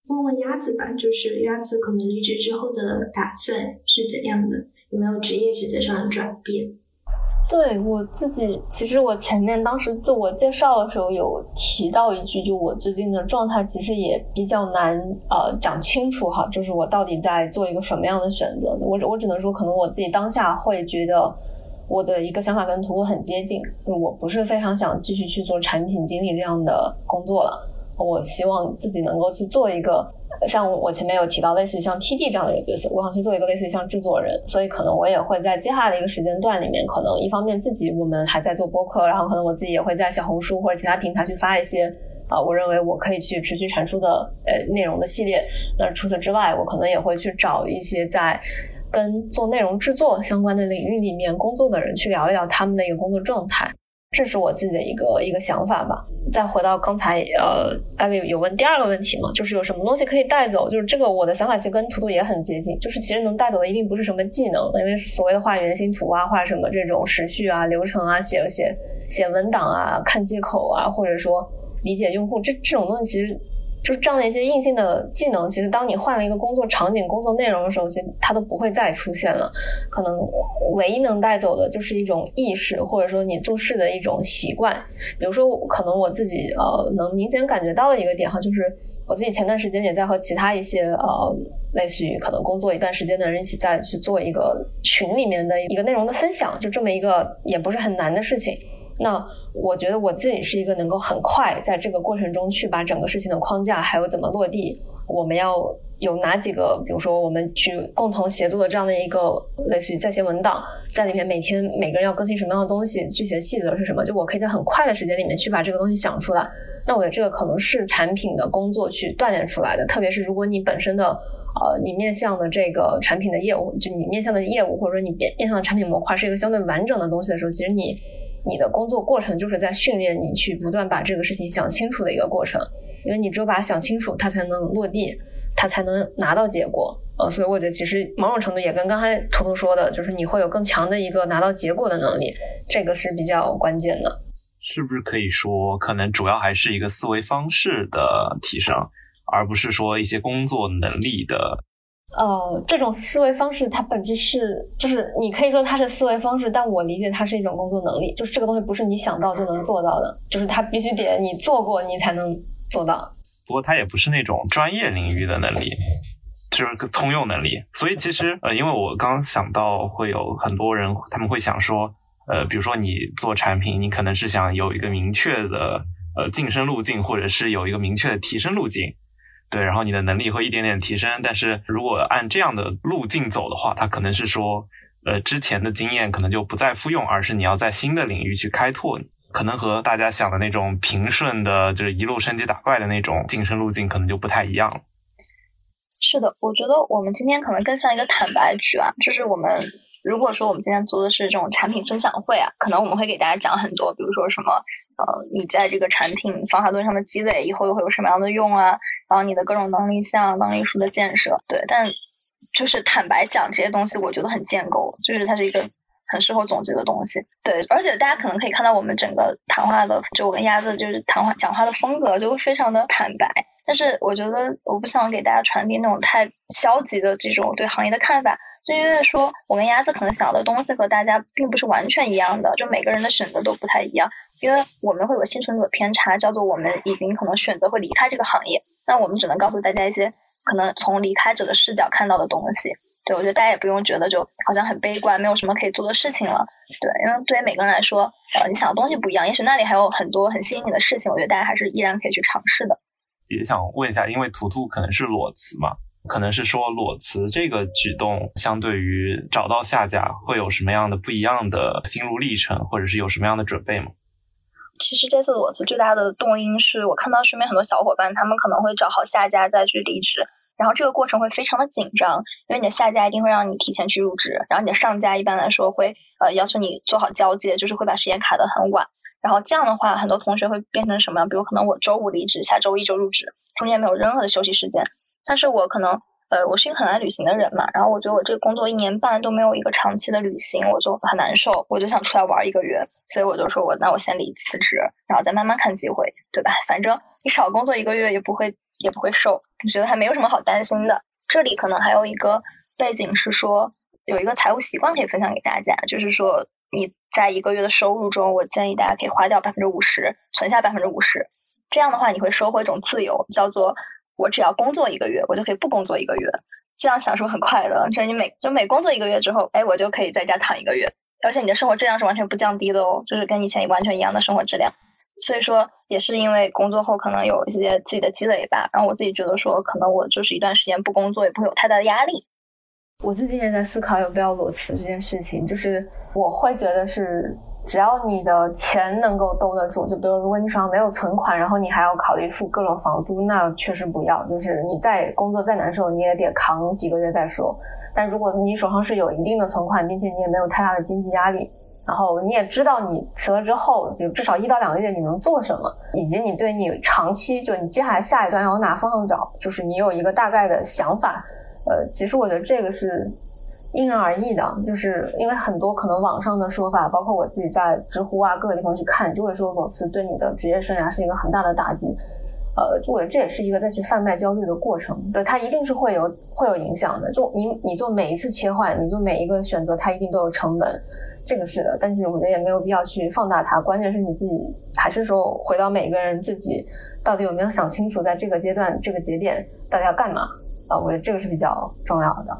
问问鸭子吧，就是鸭子可能离职之后的打算是怎样的？有没有职业选择上的转变？对我自己，其实我前面当时自我介绍的时候有提到一句，就我最近的状态其实也比较难呃讲清楚哈，就是我到底在做一个什么样的选择。我我只能说，可能我自己当下会觉得我的一个想法跟图图很接近，就我不是非常想继续去做产品经理这样的工作了，我希望自己能够去做一个。像我前面有提到，类似于像 PD 这样的一个角色，我想去做一个类似于像制作人，所以可能我也会在接下来的一个时间段里面，可能一方面自己我们还在做播客，然后可能我自己也会在小红书或者其他平台去发一些啊，我认为我可以去持续产出的呃内容的系列。那除此之外，我可能也会去找一些在跟做内容制作相关的领域里面工作的人，去聊一聊他们的一个工作状态。这是我自己的一个一个想法吧。再回到刚才，呃，艾薇有问第二个问题嘛，就是有什么东西可以带走？就是这个我的想法其实跟图图也很接近，就是其实能带走的一定不是什么技能，因为所谓的画原型图啊，画什么这种时序啊、流程啊、写写写文档啊、看接口啊，或者说理解用户这这种东西，其实。就是这样的一些硬性的技能，其实当你换了一个工作场景、工作内容的时候，其实它都不会再出现了。可能唯一能带走的就是一种意识，或者说你做事的一种习惯。比如说，可能我自己呃能明显感觉到的一个点哈，就是我自己前段时间也在和其他一些呃类似于可能工作一段时间的人一起在去做一个群里面的一个内容的分享，就这么一个也不是很难的事情。那我觉得我自己是一个能够很快在这个过程中去把整个事情的框架还有怎么落地，我们要有哪几个，比如说我们去共同协作的这样的一个类似于在线文档，在里面每天每个人要更新什么样的东西，具体的细则是什么，就我可以在很快的时间里面去把这个东西想出来。那我觉得这个可能是产品的工作去锻炼出来的，特别是如果你本身的呃你面向的这个产品的业务，就你面向的业务或者说你面面向的产品模块是一个相对完整的东西的时候，其实你。你的工作过程就是在训练你去不断把这个事情想清楚的一个过程，因为你只有把它想清楚，它才能落地，它才能拿到结果。呃，所以我觉得其实某种程度也跟刚才图图说的，就是你会有更强的一个拿到结果的能力，这个是比较关键的。是不是可以说，可能主要还是一个思维方式的提升，而不是说一些工作能力的？呃，这种思维方式它本质是，就是你可以说它是思维方式，但我理解它是一种工作能力，就是这个东西不是你想到就能做到的，就是它必须得你做过你才能做到。不过它也不是那种专业领域的能力，就是个通用能力。所以其实呃，因为我刚想到会有很多人他们会想说，呃，比如说你做产品，你可能是想有一个明确的呃晋升路径，或者是有一个明确的提升路径。对，然后你的能力会一点点提升，但是如果按这样的路径走的话，它可能是说，呃，之前的经验可能就不再复用，而是你要在新的领域去开拓可能和大家想的那种平顺的，就是一路升级打怪的那种晋升路径，可能就不太一样。是的，我觉得我们今天可能更像一个坦白局啊，就是我们如果说我们今天做的是这种产品分享会啊，可能我们会给大家讲很多，比如说什么呃，你在这个产品方法论上的积累，以后又会有什么样的用啊，然后你的各种能力项、能力树的建设，对，但就是坦白讲这些东西，我觉得很建构，就是它是一个。很适合总结的东西，对，而且大家可能可以看到我们整个谈话的，就我跟鸭子就是谈话讲话的风格就非常的坦白，但是我觉得我不想给大家传递那种太消极的这种对行业的看法，就因为说我跟鸭子可能想的东西和大家并不是完全一样的，就每个人的选择都不太一样，因为我们会有幸存者偏差，叫做我们已经可能选择会离开这个行业，那我们只能告诉大家一些可能从离开者的视角看到的东西。对，我觉得大家也不用觉得就好像很悲观，没有什么可以做的事情了。对，因为对于每个人来说，呃，你想的东西不一样，也许那里还有很多很吸引你的事情。我觉得大家还是依然可以去尝试的。也想问一下，因为图图可能是裸辞嘛，可能是说裸辞这个举动，相对于找到下家，会有什么样的不一样的心路历程，或者是有什么样的准备吗？其实这次裸辞最大的动因是我看到身边很多小伙伴，他们可能会找好下家再去离职。然后这个过程会非常的紧张，因为你的下家一定会让你提前去入职，然后你的上家一般来说会呃要求你做好交接，就是会把时间卡得很晚。然后这样的话，很多同学会变成什么样？比如可能我周五离职，下周一就入职，中间没有任何的休息时间。但是我可能呃我是一个很爱旅行的人嘛，然后我觉得我这个工作一年半都没有一个长期的旅行，我就很难受，我就想出来玩一个月，所以我就说我那我先离辞职，然后再慢慢看机会，对吧？反正你少工作一个月也不会。也不会瘦，你觉得还没有什么好担心的。这里可能还有一个背景是说，有一个财务习惯可以分享给大家，就是说你在一个月的收入中，我建议大家可以花掉百分之五十，存下百分之五十。这样的话，你会收获一种自由，叫做我只要工作一个月，我就可以不工作一个月，这样享受很快乐。就是你每就每工作一个月之后，哎，我就可以在家躺一个月，而且你的生活质量是完全不降低的哦，就是跟以前完全一样的生活质量。所以说，也是因为工作后可能有一些自己的积累吧，然后我自己觉得说，可能我就是一段时间不工作，也不会有太大的压力。我最近也在思考要不要裸辞这件事情，就是我会觉得是，只要你的钱能够兜得住，就比如如果你手上没有存款，然后你还要考虑付各种房租，那确实不要。就是你再工作再难受，你也得扛几个月再说。但如果你手上是有一定的存款，并且你也没有太大的经济压力。然后你也知道你辞了之后，比如至少一到两个月你能做什么，以及你对你长期就你接下来下一段要往哪方向找，就是你有一个大概的想法。呃，其实我觉得这个是因人而异的，就是因为很多可能网上的说法，包括我自己在知乎啊各个地方去看，就会说某次对你的职业生涯是一个很大的打击。呃，我觉得这也是一个再去贩卖焦虑的过程，对它一定是会有会有影响的。就你你做每一次切换，你做每一个选择，它一定都有成本。这个是的，但是我觉得也没有必要去放大它。关键是你自己，还是说回到每个人自己，到底有没有想清楚，在这个阶段、这个节点，到底要干嘛啊？我觉得这个是比较重要的。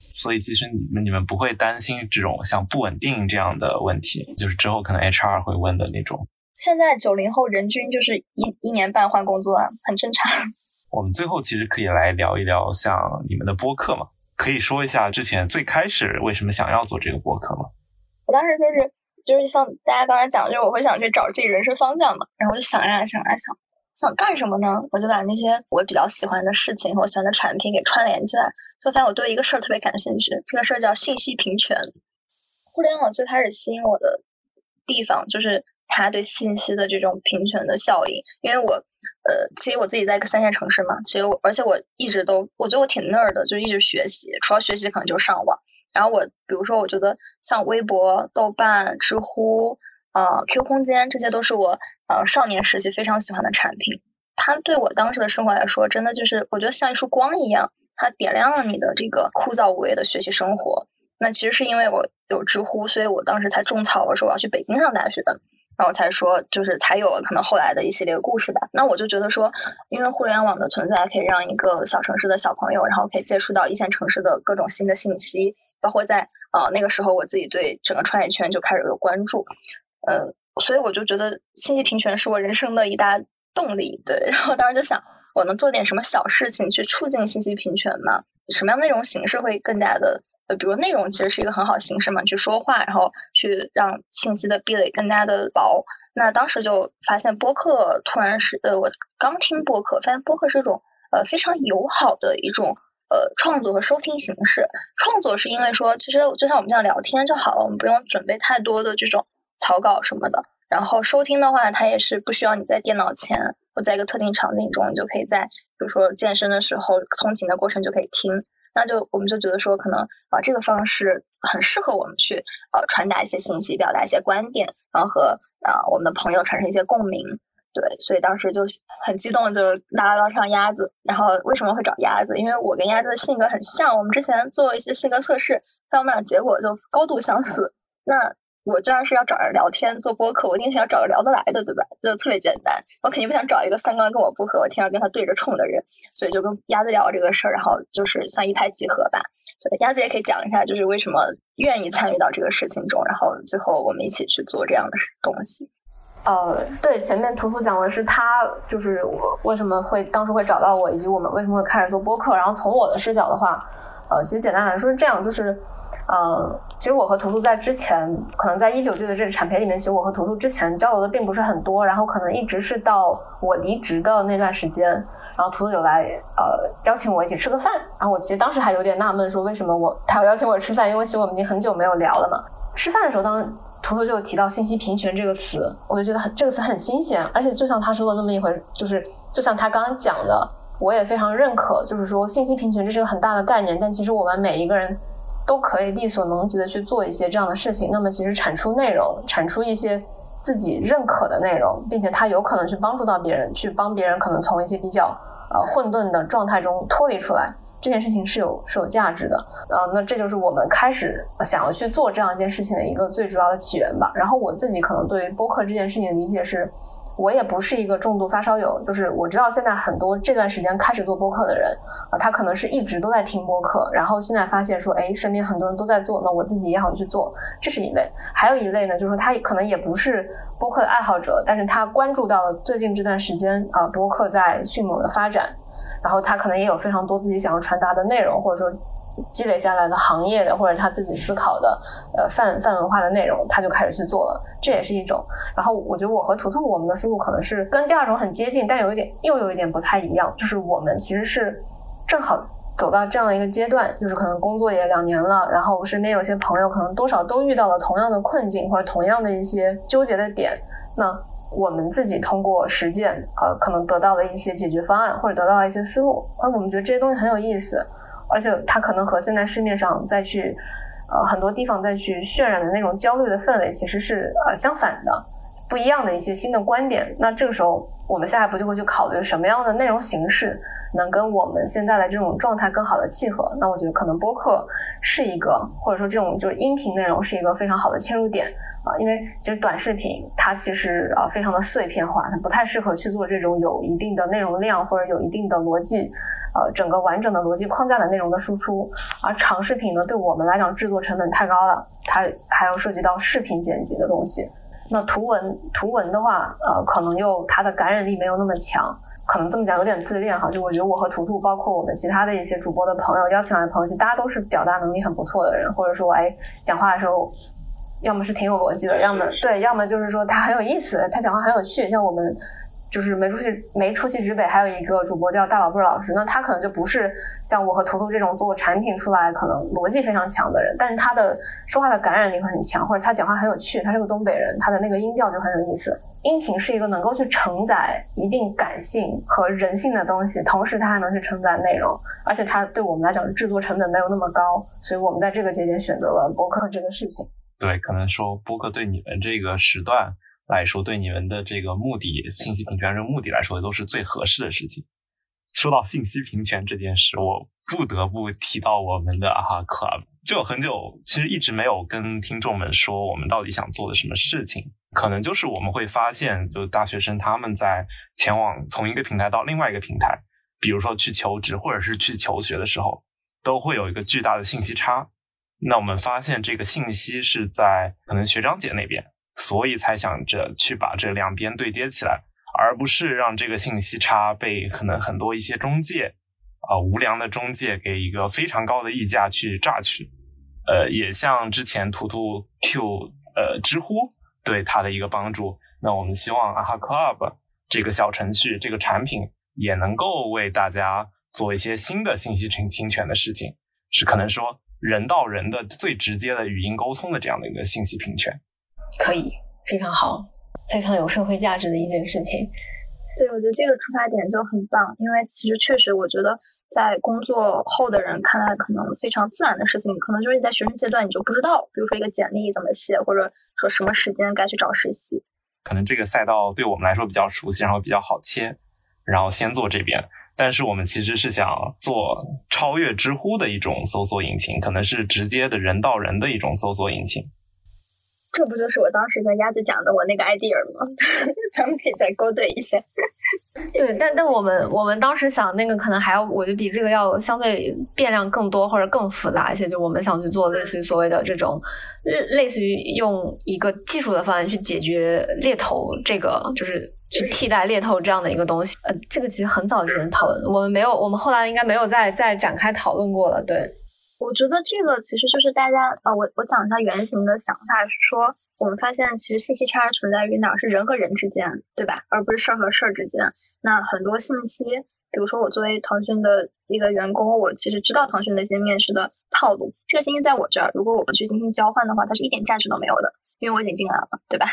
所以，其实你们你们不会担心这种像不稳定这样的问题，就是之后可能 HR 会问的那种。现在九零后人均就是一一年半换工作啊，很正常。我们最后其实可以来聊一聊像你们的播客嘛，可以说一下之前最开始为什么想要做这个播客吗？我当时就是就是像大家刚才讲，就是我会想去找自己人生方向嘛，然后我就想呀想呀想，想干什么呢？我就把那些我比较喜欢的事情和我喜欢的产品给串联起来，就发现我对一个事儿特别感兴趣，这个事儿叫信息平权。互联网最开始吸引我的地方就是它对信息的这种平权的效应，因为我呃，其实我自己在一个三线城市嘛，其实我而且我一直都我觉得我挺 nerd 的，就一直学习，除了学习可能就是上网。然后我比如说，我觉得像微博、豆瓣、知乎、呃 Q 空间，这些都是我呃少年时期非常喜欢的产品。它对我当时的生活来说，真的就是我觉得像一束光一样，它点亮了你的这个枯燥无味的学习生活。那其实是因为我有知乎，所以我当时才种草，我说我要去北京上大学，然后才说就是才有了可能后来的一系列故事吧。那我就觉得说，因为互联网的存在，可以让一个小城市的小朋友，然后可以接触到一线城市的各种新的信息。包括在呃那个时候，我自己对整个创业圈就开始有关注，呃，所以我就觉得信息平权是我人生的一大动力，对。然后当时就想，我能做点什么小事情去促进信息平权吗？什么样内容形式会更加的？呃，比如内容其实是一个很好的形式嘛，去说话，然后去让信息的壁垒更加的薄。那当时就发现播客突然是呃，我刚听播客，发现播客是一种呃非常友好的一种呃创作和收听形式。创作是因为说，其实就像我们这样聊天就好了，我们不用准备太多的这种草稿什么的。然后收听的话，它也是不需要你在电脑前或在一个特定场景中，你就可以在比如说健身的时候、通勤的过程就可以听。那就我们就觉得说，可能啊这个方式很适合我们去呃传达一些信息、表达一些观点，然后和啊我们的朋友产生一些共鸣。对，所以当时就很激动，就拉了上鸭子。然后为什么会找鸭子？因为我跟鸭子的性格很像，我们之前做一些性格测试，发现我们俩结果就高度相似。那我既然是要找人聊天做播客，我一定是要找个聊得来的，对吧？就特别简单。我肯定不想找一个三观跟我不合，我天天跟他对着冲的人。所以就跟鸭子聊这个事儿，然后就是算一拍即合吧。对，鸭子也可以讲一下，就是为什么愿意参与到这个事情中，然后最后我们一起去做这样的东西。呃，对，前面图图讲的是他就是我为什么会当时会找到我，以及我们为什么会开始做播客。然后从我的视角的话，呃，其实简单来说是这样，就是。嗯，其实我和图图在之前，可能在一九届的这个产培里面，其实我和图图之前交流的并不是很多，然后可能一直是到我离职的那段时间，然后图图有来呃邀请我一起吃个饭，然后我其实当时还有点纳闷，说为什么我他要邀请我吃饭，因为其实我们已经很久没有聊了嘛。吃饭的时候，当图图就提到信息平权这个词，我就觉得很这个词很新鲜，而且就像他说的那么一回，就是就像他刚刚讲的，我也非常认可，就是说信息平权这是个很大的概念，但其实我们每一个人。都可以力所能及的去做一些这样的事情。那么，其实产出内容，产出一些自己认可的内容，并且它有可能去帮助到别人，去帮别人可能从一些比较呃混沌的状态中脱离出来，这件事情是有是有价值的。呃，那这就是我们开始想要去做这样一件事情的一个最主要的起源吧。然后我自己可能对于播客这件事情的理解是。我也不是一个重度发烧友，就是我知道现在很多这段时间开始做播客的人啊，他可能是一直都在听播客，然后现在发现说，哎，身边很多人都在做，那我自己也想去做，这是一类。还有一类呢，就是说他可能也不是播客的爱好者，但是他关注到了最近这段时间啊，播客在迅猛的发展，然后他可能也有非常多自己想要传达的内容，或者说。积累下来的行业的或者他自己思考的呃泛泛文化的内容，他就开始去做了，这也是一种。然后我觉得我和图图我们的思路可能是跟第二种很接近，但有一点又有一点不太一样，就是我们其实是正好走到这样的一个阶段，就是可能工作也两年了，然后身边有些朋友可能多少都遇到了同样的困境或者同样的一些纠结的点，那我们自己通过实践呃可能得到了一些解决方案或者得到了一些思路，而我们觉得这些东西很有意思。而且它可能和现在市面上再去，呃，很多地方再去渲染的那种焦虑的氛围，其实是呃相反的，不一样的一些新的观点。那这个时候，我们下一步就会去考虑什么样的内容形式能跟我们现在的这种状态更好的契合。那我觉得可能播客是一个，或者说这种就是音频内容是一个非常好的切入点啊，因为其实短视频它其实啊非常的碎片化，它不太适合去做这种有一定的内容量或者有一定的逻辑。呃，整个完整的逻辑框架的内容的输出，而长视频呢，对我们来讲制作成本太高了，它还要涉及到视频剪辑的东西。那图文图文的话，呃，可能又它的感染力没有那么强，可能这么讲有点自恋哈。就我觉得我和图图，包括我们其他的一些主播的朋友邀请来的朋友，其实大家都是表达能力很不错的人，或者说哎，讲话的时候，要么是挺有逻辑的，要么对，要么就是说他很有意思，他讲话很有趣，像我们。就是没出去没出去直北，还有一个主播叫大宝贝老师，那他可能就不是像我和图图这种做产品出来可能逻辑非常强的人，但是他的说话的感染力会很强，或者他讲话很有趣，他是个东北人，他的那个音调就很有意思。音频是一个能够去承载一定感性和人性的东西，同时它还能去承载内容，而且它对我们来讲制作成本没有那么高，所以我们在这个节点选择了播客这个事情。对，可能说播客对你们这个时段。来说，对你们的这个目的，信息平权这个目的来说，都是最合适的事情。说到信息平权这件事，我不得不提到我们的啊 club。就很久，其实一直没有跟听众们说我们到底想做的什么事情。可能就是我们会发现，就大学生他们在前往从一个平台到另外一个平台，比如说去求职或者是去求学的时候，都会有一个巨大的信息差。那我们发现，这个信息是在可能学长姐那边。所以才想着去把这两边对接起来，而不是让这个信息差被可能很多一些中介啊无良的中介给一个非常高的溢价去榨取。呃，也像之前图图 Q 呃知乎对他的一个帮助，那我们希望 AHA Club 这个小程序这个产品也能够为大家做一些新的信息平平权的事情，是可能说人到人的最直接的语音沟通的这样的一个信息平权。可以，非常好，非常有社会价值的一件事情。对，我觉得这个出发点就很棒，因为其实确实，我觉得。在工作后的人看来，可能非常自然的事情，可能就是你在学生阶段你就不知道，比如说一个简历怎么写，或者说什么时间该去找实习。可能这个赛道对我们来说比较熟悉，然后比较好切，然后先做这边。但是我们其实是想做超越知乎的一种搜索引擎，可能是直接的人到人的一种搜索引擎。这不就是我当时跟鸭子讲的我那个 idea 吗？咱们可以再勾兑一下。对，但但我们我们当时想那个可能还要，我觉得比这个要相对变量更多或者更复杂一些。就我们想去做类似于所谓的这种，类似于用一个技术的方案去解决猎头这个，就是去替代猎头这样的一个东西。呃，这个其实很早之前讨论，我们没有，我们后来应该没有再再展开讨论过了。对。我觉得这个其实就是大家，呃，我我讲一下原型的想法是说，我们发现其实信息差存在于哪儿，是人和人之间，对吧？而不是事儿和事儿之间。那很多信息，比如说我作为腾讯的一个员工，我其实知道腾讯的一些面试的套路，这个信息在我这儿，如果我不去进行交换的话，它是一点价值都没有的，因为我已经进来了，对吧？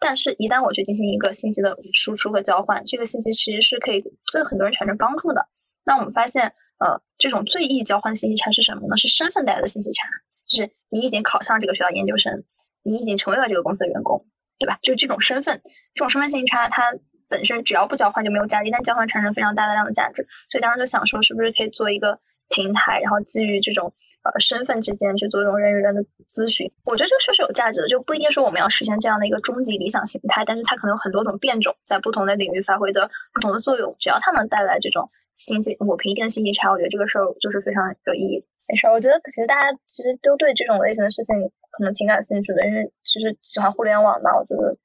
但是，一旦我去进行一个信息的输出和交换，这个信息其实是可以对很多人产生帮助的。那我们发现。呃，这种最易交换信息差是什么呢？是身份带来的信息差，就是你已经考上这个学校研究生，你已经成为了这个公司的员工，对吧？就是这种身份，这种身份信息差，它本身只要不交换就没有价值，但交换产生非常大的量的价值，所以当时就想说，是不是可以做一个平台，然后基于这种呃身份之间去做这种人与人的咨询？我觉得这个确实有价值的，就不一定说我们要实现这样的一个终极理想形态，但是它可能有很多种变种，在不同的领域发挥着不同的作用，只要它能带来这种。信息抹平一定的信息差，我觉得这个事儿就是非常有意义。没事，我觉得其实大家其实都对这种类型的事情可能挺感兴趣的，因为其实喜欢互联网嘛，我觉得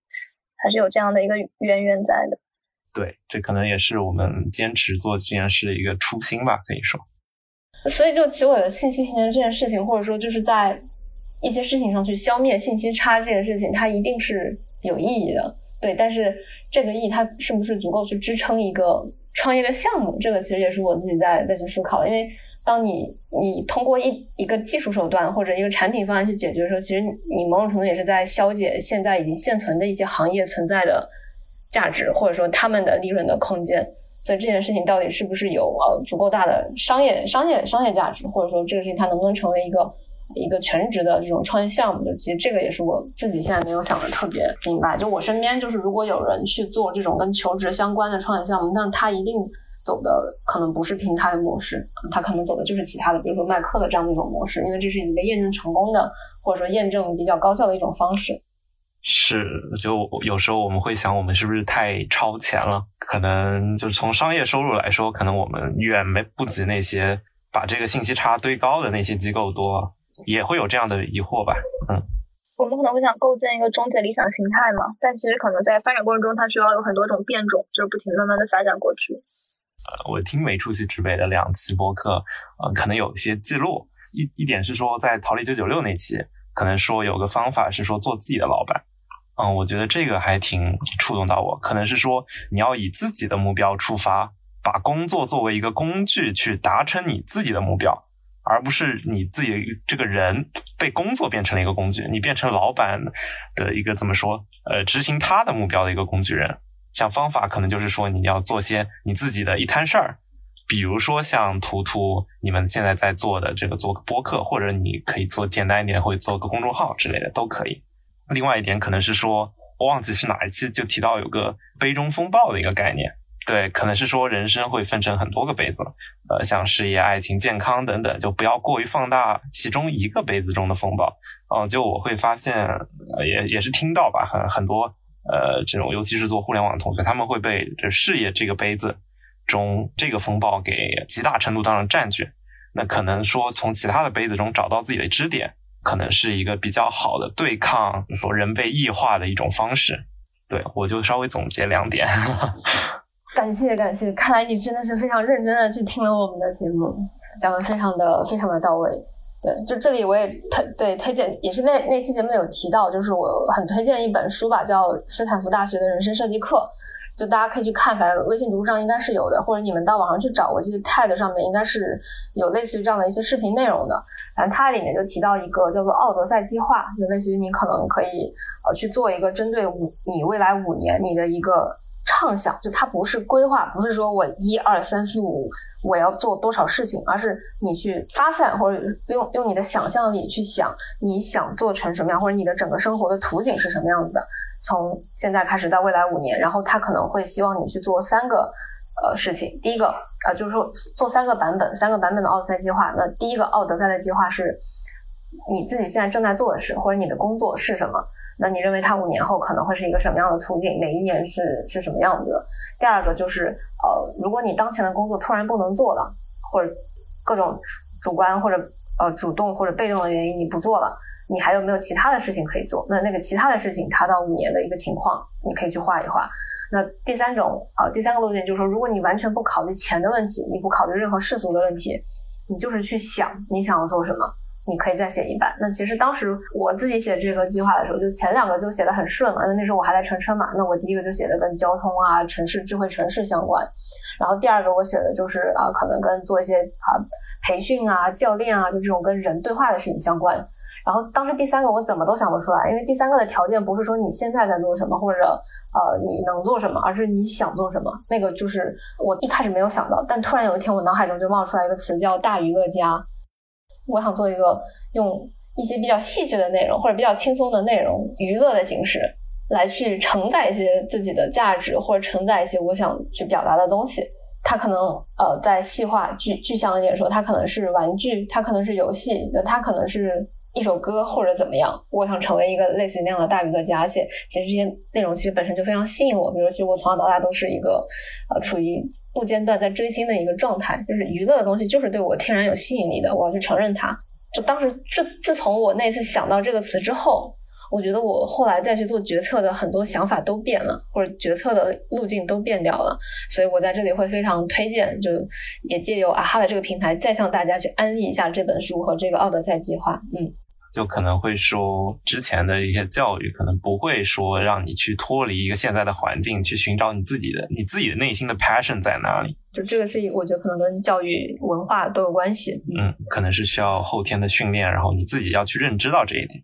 还是有这样的一个渊源在的。对，这可能也是我们坚持做这件事的一个初心吧，可以说。所以，就其实我的信息平衡这件事情，或者说就是在一些事情上去消灭信息差这件事情，它一定是有意义的。对，但是这个意义它是不是足够去支撑一个？创业的项目，这个其实也是我自己在再去思考。因为当你你通过一一个技术手段或者一个产品方案去解决的时候，其实你某种程度也是在消解现在已经现存的一些行业存在的价值，或者说他们的利润的空间。所以这件事情到底是不是有呃足够大的商业商业商业价值，或者说这个事情它能不能成为一个？一个全职的这种创业项目，就其实这个也是我自己现在没有想的特别明白。就我身边，就是如果有人去做这种跟求职相关的创业项目，那他一定走的可能不是平台模式，他可能走的就是其他的，比如说卖课的这样的一种模式，因为这是一个验证成功的，或者说验证比较高效的一种方式。是，就有时候我们会想，我们是不是太超前了？可能就是从商业收入来说，可能我们远没不及那些把这个信息差堆高的那些机构多。也会有这样的疑惑吧，嗯，我们可能会想构建一个终极理想形态嘛，但其实可能在发展过程中，它需要有很多种变种，就是不停慢慢的发展过去。呃，我听没出息之辈的两期播客，呃，可能有一些记录，一一点是说在逃离九九六那期，可能说有个方法是说做自己的老板，嗯，我觉得这个还挺触动到我，可能是说你要以自己的目标出发，把工作作为一个工具去达成你自己的目标。而不是你自己这个人被工作变成了一个工具，你变成老板的一个怎么说？呃，执行他的目标的一个工具人。像方法可能就是说你要做些你自己的一摊事儿，比如说像图图你们现在在做的这个做个播客，或者你可以做简单一点，或者做个公众号之类的都可以。另外一点可能是说，我忘记是哪一期就提到有个杯中风暴的一个概念。对，可能是说人生会分成很多个杯子，呃，像事业、爱情、健康等等，就不要过于放大其中一个杯子中的风暴。嗯，就我会发现，也也是听到吧，很很多，呃，这种尤其是做互联网的同学，他们会被这事业这个杯子中这个风暴给极大程度当中占据。那可能说从其他的杯子中找到自己的支点，可能是一个比较好的对抗说人被异化的一种方式。对我就稍微总结两点。感谢感谢，看来你真的是非常认真的去听了我们的节目，讲的非常的非常的到位。对，就这里我也推对推荐，也是那那期节目有提到，就是我很推荐一本书吧，叫斯坦福大学的人生设计课，就大家可以去看，反正微信读书上应该是有的，或者你们到网上去找，我记得 TED 上面应该是有类似于这样的一些视频内容的。反正它里面就提到一个叫做奥德赛计划，就类似于你可能可以呃去做一个针对五你未来五年你的一个。畅想就它不是规划，不是说我一二三四五我要做多少事情，而是你去发散或者用用你的想象力去想你想做成什么样，或者你的整个生活的图景是什么样子的。从现在开始到未来五年，然后他可能会希望你去做三个呃事情。第一个呃就是说做三个版本，三个版本的奥赛计划。那第一个奥德赛的计划是你自己现在正在做的事，或者你的工作是什么。那你认为它五年后可能会是一个什么样的途径？每一年是是什么样子？第二个就是，呃，如果你当前的工作突然不能做了，或者各种主观或者呃主动或者被动的原因你不做了，你还有没有其他的事情可以做？那那个其他的事情，它到五年的一个情况，你可以去画一画。那第三种啊，第三个路径就是说，如果你完全不考虑钱的问题，你不考虑任何世俗的问题，你就是去想你想要做什么。你可以再写一版。那其实当时我自己写这个计划的时候，就前两个就写的很顺嘛，因为那时候我还在乘车嘛。那我第一个就写的跟交通啊、城市、智慧城市相关，然后第二个我写的就是啊，可能跟做一些啊培训啊、教练啊，就这种跟人对话的事情相关。然后当时第三个我怎么都想不出来，因为第三个的条件不是说你现在在做什么或者呃你能做什么，而是你想做什么。那个就是我一开始没有想到，但突然有一天我脑海中就冒出来一个词叫大娱乐家。我想做一个用一些比较戏谑的内容，或者比较轻松的内容，娱乐的形式来去承载一些自己的价值，或者承载一些我想去表达的东西。它可能呃，在细化具具象一点说，它可能是玩具，它可能是游戏，那它可能是一首歌或者怎么样。我想成为一个类似于那样的大娱乐家，而且其实这些内容其实本身就非常吸引我。比如，其实我从小到大都是一个呃处于不间断在追星的一个状态，就是娱乐的东西就是对我天然有吸引力的，我要去承认它。就当时自自从我那次想到这个词之后，我觉得我后来再去做决策的很多想法都变了，或者决策的路径都变掉了。所以我在这里会非常推荐，就也借由啊哈的这个平台，再向大家去安利一下这本书和这个奥德赛计划。嗯。就可能会说，之前的一些教育可能不会说让你去脱离一个现在的环境，去寻找你自己的、你自己的内心的 passion 在哪里。就这个是，我觉得可能跟教育文化都有关系。嗯，可能是需要后天的训练，然后你自己要去认知到这一点。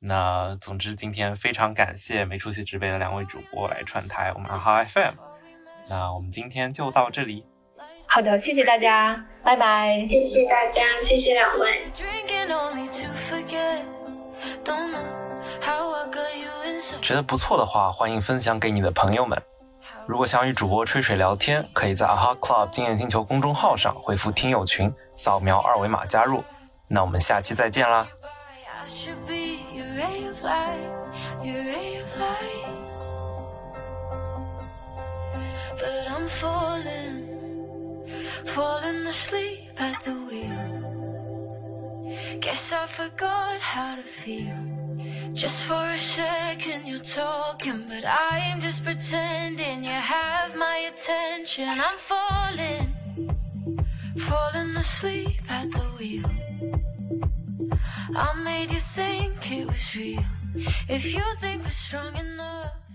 那总之，今天非常感谢没出息直北的两位主播来串台我们阿哈 FM。那我们今天就到这里。好的，谢谢大家，拜拜。谢谢大家，谢谢两位。觉得不错的话，欢迎分享给你的朋友们。如果想与主播吹水聊天，可以在 AHA Club 经验星球公众号上回复“听友群”，扫描二维码加入。那我们下期再见啦！falling asleep at the wheel. Guess I forgot how to feel. Just for a second you're talking, but I'm just pretending you have my attention. I'm falling, falling asleep at the wheel. I made you think it was real. If you think we're strong enough.